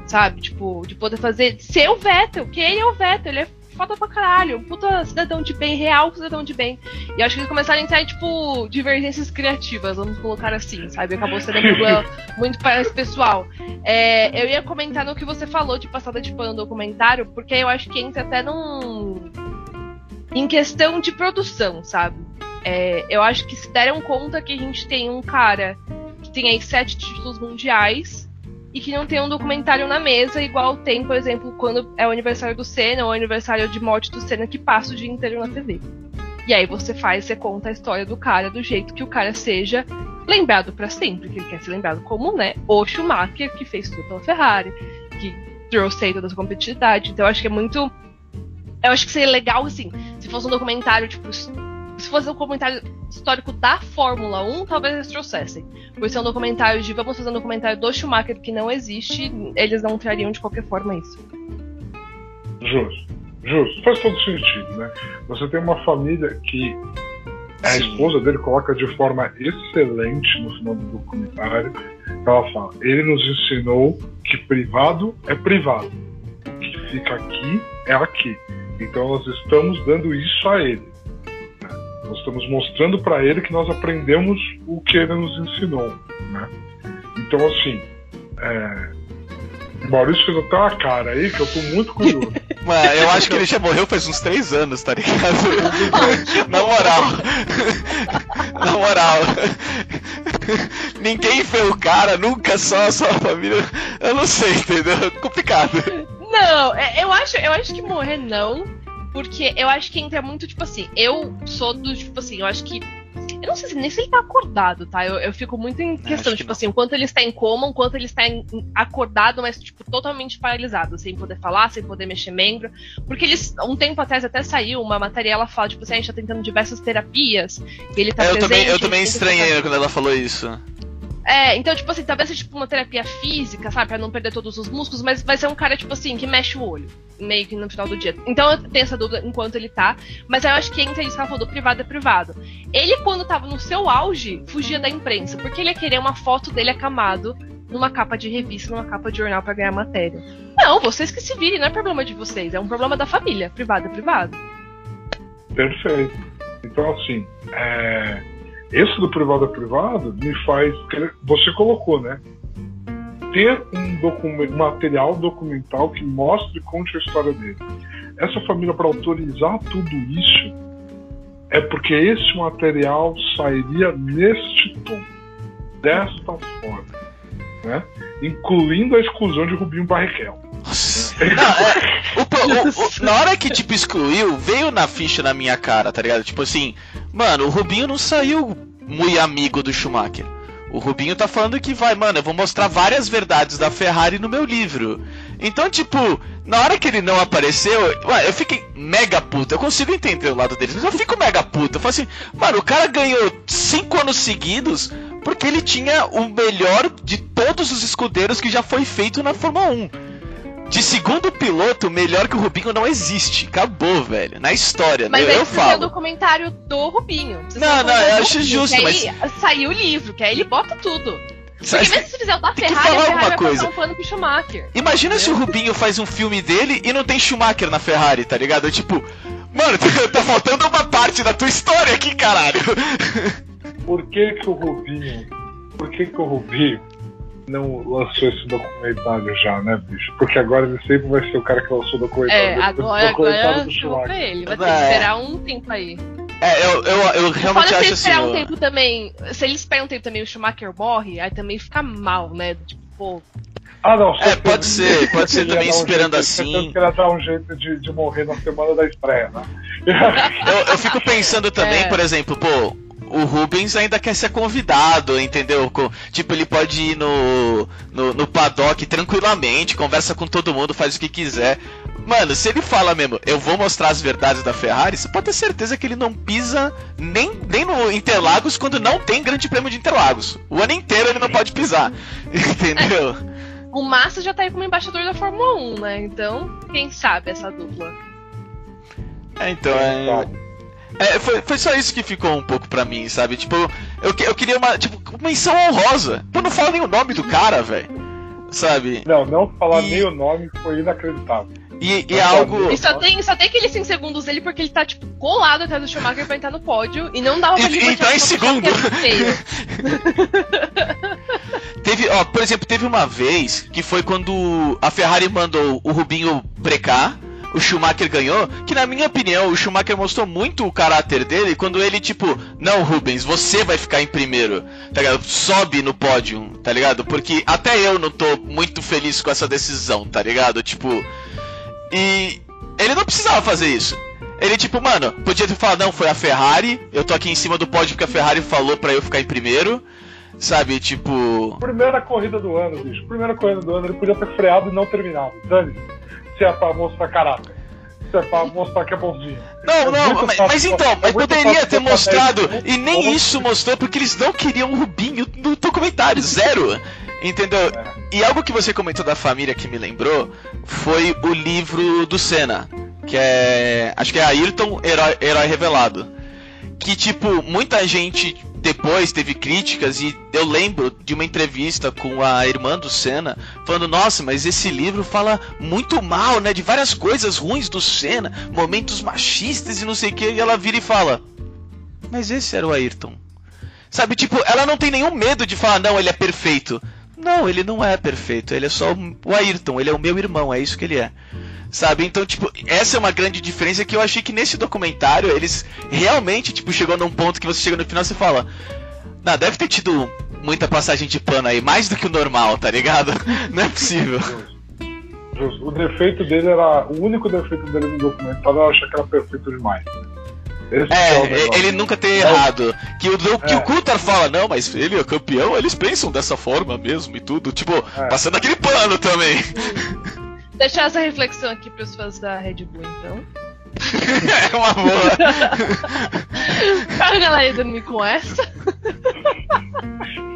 Sabe? Tipo, de poder fazer. Ser o Vettel, que ele é o Vettel, ele é foda pra caralho. Puta cidadão de bem, real cidadão de bem. E acho que eles começaram a entrar tipo, divergências criativas, vamos colocar assim, sabe? Acabou sendo um problema muito para esse pessoal. É, eu ia comentar no que você falou de passada de pano no documentário, porque eu acho que entra até num. em questão de produção, sabe? É, eu acho que se deram conta que a gente tem um cara que tem aí sete títulos mundiais e que não tem um documentário na mesa, igual tem, por exemplo, quando é o aniversário do Senna ou o aniversário de morte do Senna, que passa o dia inteiro na TV. E aí você faz, você conta a história do cara do jeito que o cara seja lembrado para sempre, que ele quer ser lembrado como, né, o Schumacher, que fez tudo pela Ferrari, que trouxe aí toda essa competitividade. Então eu acho que é muito. Eu acho que seria legal, assim, se fosse um documentário, tipo, se fosse um documentário histórico da Fórmula 1, talvez eles trouxessem. Por ser um documentário de vamos fazer um documentário do Schumacher que não existe, eles não trariam de qualquer forma isso. Justo, justo. Faz todo sentido, né? Você tem uma família que a Sim. esposa dele coloca de forma excelente no final do documentário. Ela fala: ele nos ensinou que privado é privado, o que fica aqui é aqui. Então nós estamos dando isso a ele. Nós estamos mostrando para ele que nós aprendemos o que ele nos ensinou, né? Então, assim, é... o Maurício fez até uma cara aí que eu tô muito curioso. Mano, eu acho que ele já morreu faz uns três anos, tá ligado? Na moral. Na moral. Ninguém vê o cara, nunca só a sua família. Eu não sei, entendeu? Complicado. Não, é, eu acho, eu acho que morrer não. Porque eu acho que entra muito, tipo assim, eu sou do, tipo assim, eu acho que. Eu não sei se nem se ele tá acordado, tá? Eu, eu fico muito em questão, tipo assim, o quanto ele está em coma, o quanto ele está em, acordado, mas, tipo, totalmente paralisado, sem poder falar, sem poder mexer membro. Porque eles, um tempo atrás até saiu uma matéria, ela fala, tipo assim, a gente tá tentando diversas terapias, e ele tá é, eu presente, Também, eu também estranhei quando ela falou isso. É, então, tipo assim, talvez seja tipo uma terapia física, sabe? Pra não perder todos os músculos, mas vai ser um cara, tipo assim, que mexe o olho, meio que no final do dia. Então eu tenho essa dúvida enquanto ele tá. Mas eu acho que entra isso que ela falou do privado é privado. Ele, quando tava no seu auge, fugia da imprensa, porque ele ia querer uma foto dele acamado numa capa de revista, numa capa de jornal para ganhar matéria. Não, vocês que se virem, não é problema de vocês, é um problema da família. Privado é privado. Perfeito. Então, assim, é esse do privado a privado me faz. Você colocou, né? Ter um material documental que mostre e conte a história dele. Essa família, para autorizar tudo isso, é porque esse material sairia neste tom, desta forma, né? incluindo a exclusão de Rubinho Barrichello. Não, é, o, o, o, na hora que, tipo, excluiu, veio na ficha na minha cara, tá ligado? Tipo assim, mano, o Rubinho não saiu muito amigo do Schumacher. O Rubinho tá falando que vai, mano, eu vou mostrar várias verdades da Ferrari no meu livro. Então, tipo, na hora que ele não apareceu, eu fiquei mega puto. Eu consigo entender o lado deles, mas eu fico mega puto. Eu falo assim, mano, o cara ganhou cinco anos seguidos porque ele tinha o melhor de todos os escudeiros que já foi feito na Fórmula 1. De segundo piloto, melhor que o Rubinho não existe. Acabou, velho. Na história, mas né? eu, eu falo. Mas o documentário do Rubinho. Não, não, eu acho justo, mas... Aí saiu o livro, que aí ele bota tudo. Porque mesmo se fizer o da Ferrari, a Ferrari vai coisa. um pano pro Schumacher. Imagina se o Rubinho faz um filme dele e não tem Schumacher na Ferrari, tá ligado? Tipo, Mano, tá faltando uma parte da tua história aqui, caralho. Por que que o Rubinho... Por que que o Rubinho não lançou esse documentário já, né, bicho? Porque agora ele sempre vai ser o cara que lançou o documentário. É, agora, agora do chegou pra ele. Vai ter É. que esperar um tempo aí. É, eu, eu, eu realmente Fora se acho ele assim. esperar um tempo também. Se ele esperar um tempo também o Schumacher morre, aí também fica mal, né? Tipo, pô. Ah, não. É, pode ser, pode ser também um esperando jeito- assim. que ele ia dar um jeito de, de morrer na semana da estreia, né? Eu, eu fico pensando também, É. por exemplo, pô, o Rubens ainda quer ser convidado, entendeu? Com- tipo, ele pode ir no, no, no paddock tranquilamente, conversa com todo mundo, faz o que quiser. Mano, se ele fala mesmo, eu vou mostrar as verdades da Ferrari, você pode ter certeza que ele não pisa nem, nem no Interlagos quando não tem grande prêmio de Interlagos. O ano inteiro ele não pode pisar. Entendeu? O Massa já tá aí como embaixador da Fórmula 1, né? Então, quem sabe essa dupla. É, então, é. É, foi, foi só isso que ficou um pouco pra mim, sabe? Tipo, eu, eu queria uma, tipo, menção honrosa. Pô, não fala nem o nome do cara, velho. Sabe? Não, não falar E- nem o nome foi inacreditável. E, e é algo. E só tem, só tem aqueles 5 segundos dele porque ele tá, tipo, colado atrás do Schumacher pra entrar no pódio e não dava pra E- gente e tá em segundo. Feio. Teve, ó, por exemplo, teve uma vez que foi quando a Ferrari mandou o Rubinho brecar, o Schumacher ganhou, que na minha opinião o Schumacher mostrou muito o caráter dele quando ele, tipo, não, Rubens, você vai ficar em primeiro, tá ligado? Sobe no pódio, tá ligado? Porque até eu não tô muito feliz com essa decisão, tá ligado? Tipo. E ele não precisava fazer isso. Ele, tipo, mano, podia ter falado, não, foi a Ferrari, eu tô aqui em cima do pódio porque a Ferrari falou pra eu ficar em primeiro. Sabe, tipo. Primeira corrida do ano, bicho. Primeira corrida do ano, ele podia ter freado e não terminado. Dane se é pra mostrar caráter. Se é pra mostrar que é bonzinho. Não, É não, mas, mas então, é mas poderia ter mostrado. E nem isso mostrou porque eles não queriam o Rubinho no documentário, zero. Entendeu? E algo que você comentou da família que me lembrou foi o livro do Senna, que é. Acho que é Ayrton, Herói, Herói Revelado. Que, tipo, muita gente depois teve críticas e eu lembro de uma entrevista com a irmã do Senna falando, nossa, mas esse livro fala muito mal, né, de várias coisas ruins do Senna, momentos machistas e não sei o que, e ela vira e fala, mas esse era o Ayrton. Sabe, tipo, ela não tem nenhum medo de falar, não, ele é perfeito. Não, ele não é perfeito, ele é só o Ayrton, ele é o meu irmão, é isso que ele é. Sabe? Então, tipo, essa é uma grande diferença que eu achei que nesse documentário eles realmente, tipo, chegou num ponto que você chega no final e fala. Não, deve ter tido muita passagem de pano aí, mais do que o normal, tá ligado? Não é possível. O defeito dele era. O único defeito dele no documentário eu achei que era perfeito demais. É, negócio. ele nunca ter Não. errado. Que o, que É. o Coulter fala, não, mas ele é campeão, eles pensam dessa forma mesmo e tudo. Tipo, É. passando aquele pano também. Deixar essa reflexão aqui pros fãs da Red Bull, então. é uma boa. Cara, galera, dormir com essa.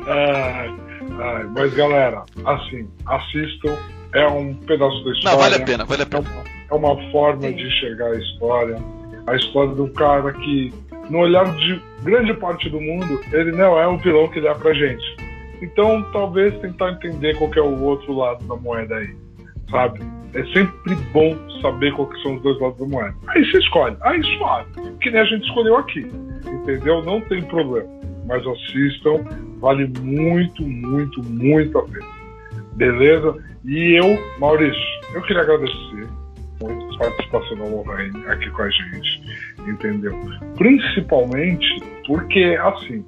Ai, ai, mas galera, assim, assistam. É um pedaço da história. Não, vale a pena, vale a É pena. uma, é uma forma Sim. de enxergar a história. A história um cara que, no olhar de grande parte do mundo, ele não é o vilão que ele é pra gente. Então, talvez tentar entender qual é o outro lado da moeda aí, sabe? É sempre bom saber qual que são os dois lados da moeda. Aí você escolhe, aí suave, que nem a gente escolheu aqui, entendeu? Não tem problema. Mas assistam, vale muito, muito, muito a pena. Beleza? E eu, Maurício, eu queria agradecer participação da Lorraine aqui com a gente, entendeu? Principalmente porque, assim,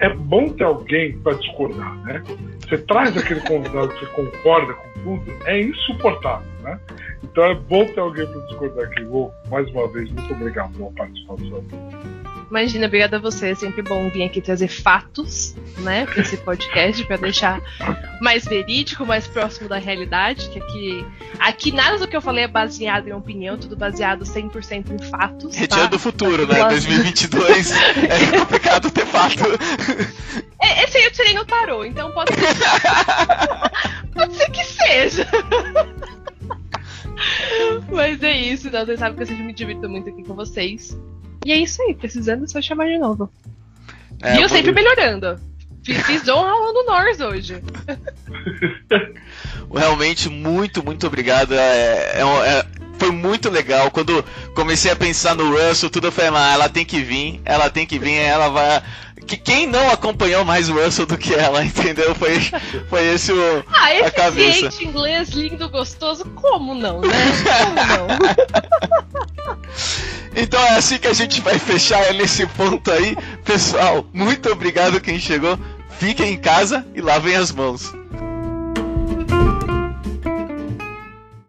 é bom ter alguém para discordar, né? Você traz aquele convidado que concorda com tudo, é insuportável, né? Então é bom ter alguém para discordar aqui. Vou, mais uma vez, muito obrigado pela participação. Imagina, obrigada a você. É sempre bom vir aqui trazer fatos, né, pra esse podcast, pra deixar mais verídico, mais próximo da realidade. Que aqui, aqui nada do que eu falei é baseado em opinião, tudo baseado 100% em fatos. Tá? Retirando do futuro, né? Claro. 2022 é complicado ter fato. É, esse aí eu tirei no tarô, então pode ser, pode ser que seja. Mas é isso, então vocês sabem que eu sempre me divirto muito aqui com vocês. E é isso aí, precisando é só chamar de novo. É, e eu vou- sempre melhorando. Fiz, fiz honra ao Lando Norris hoje. Realmente, muito, muito obrigado. É, é é- foi muito legal. Quando, comecei a pensar no Russell, tudo eu falei, mas ela tem que vir, ela tem que vir, ela vai. Que quem não acompanhou mais o Russell do que ela, entendeu? Foi, foi esse o. Ah, a cabeça. inglês, lindo, gostoso, como não, né? Como não? então é assim que a gente vai fechar nesse ponto aí. Pessoal, muito obrigado quem chegou. Fiquem em casa e lavem as mãos.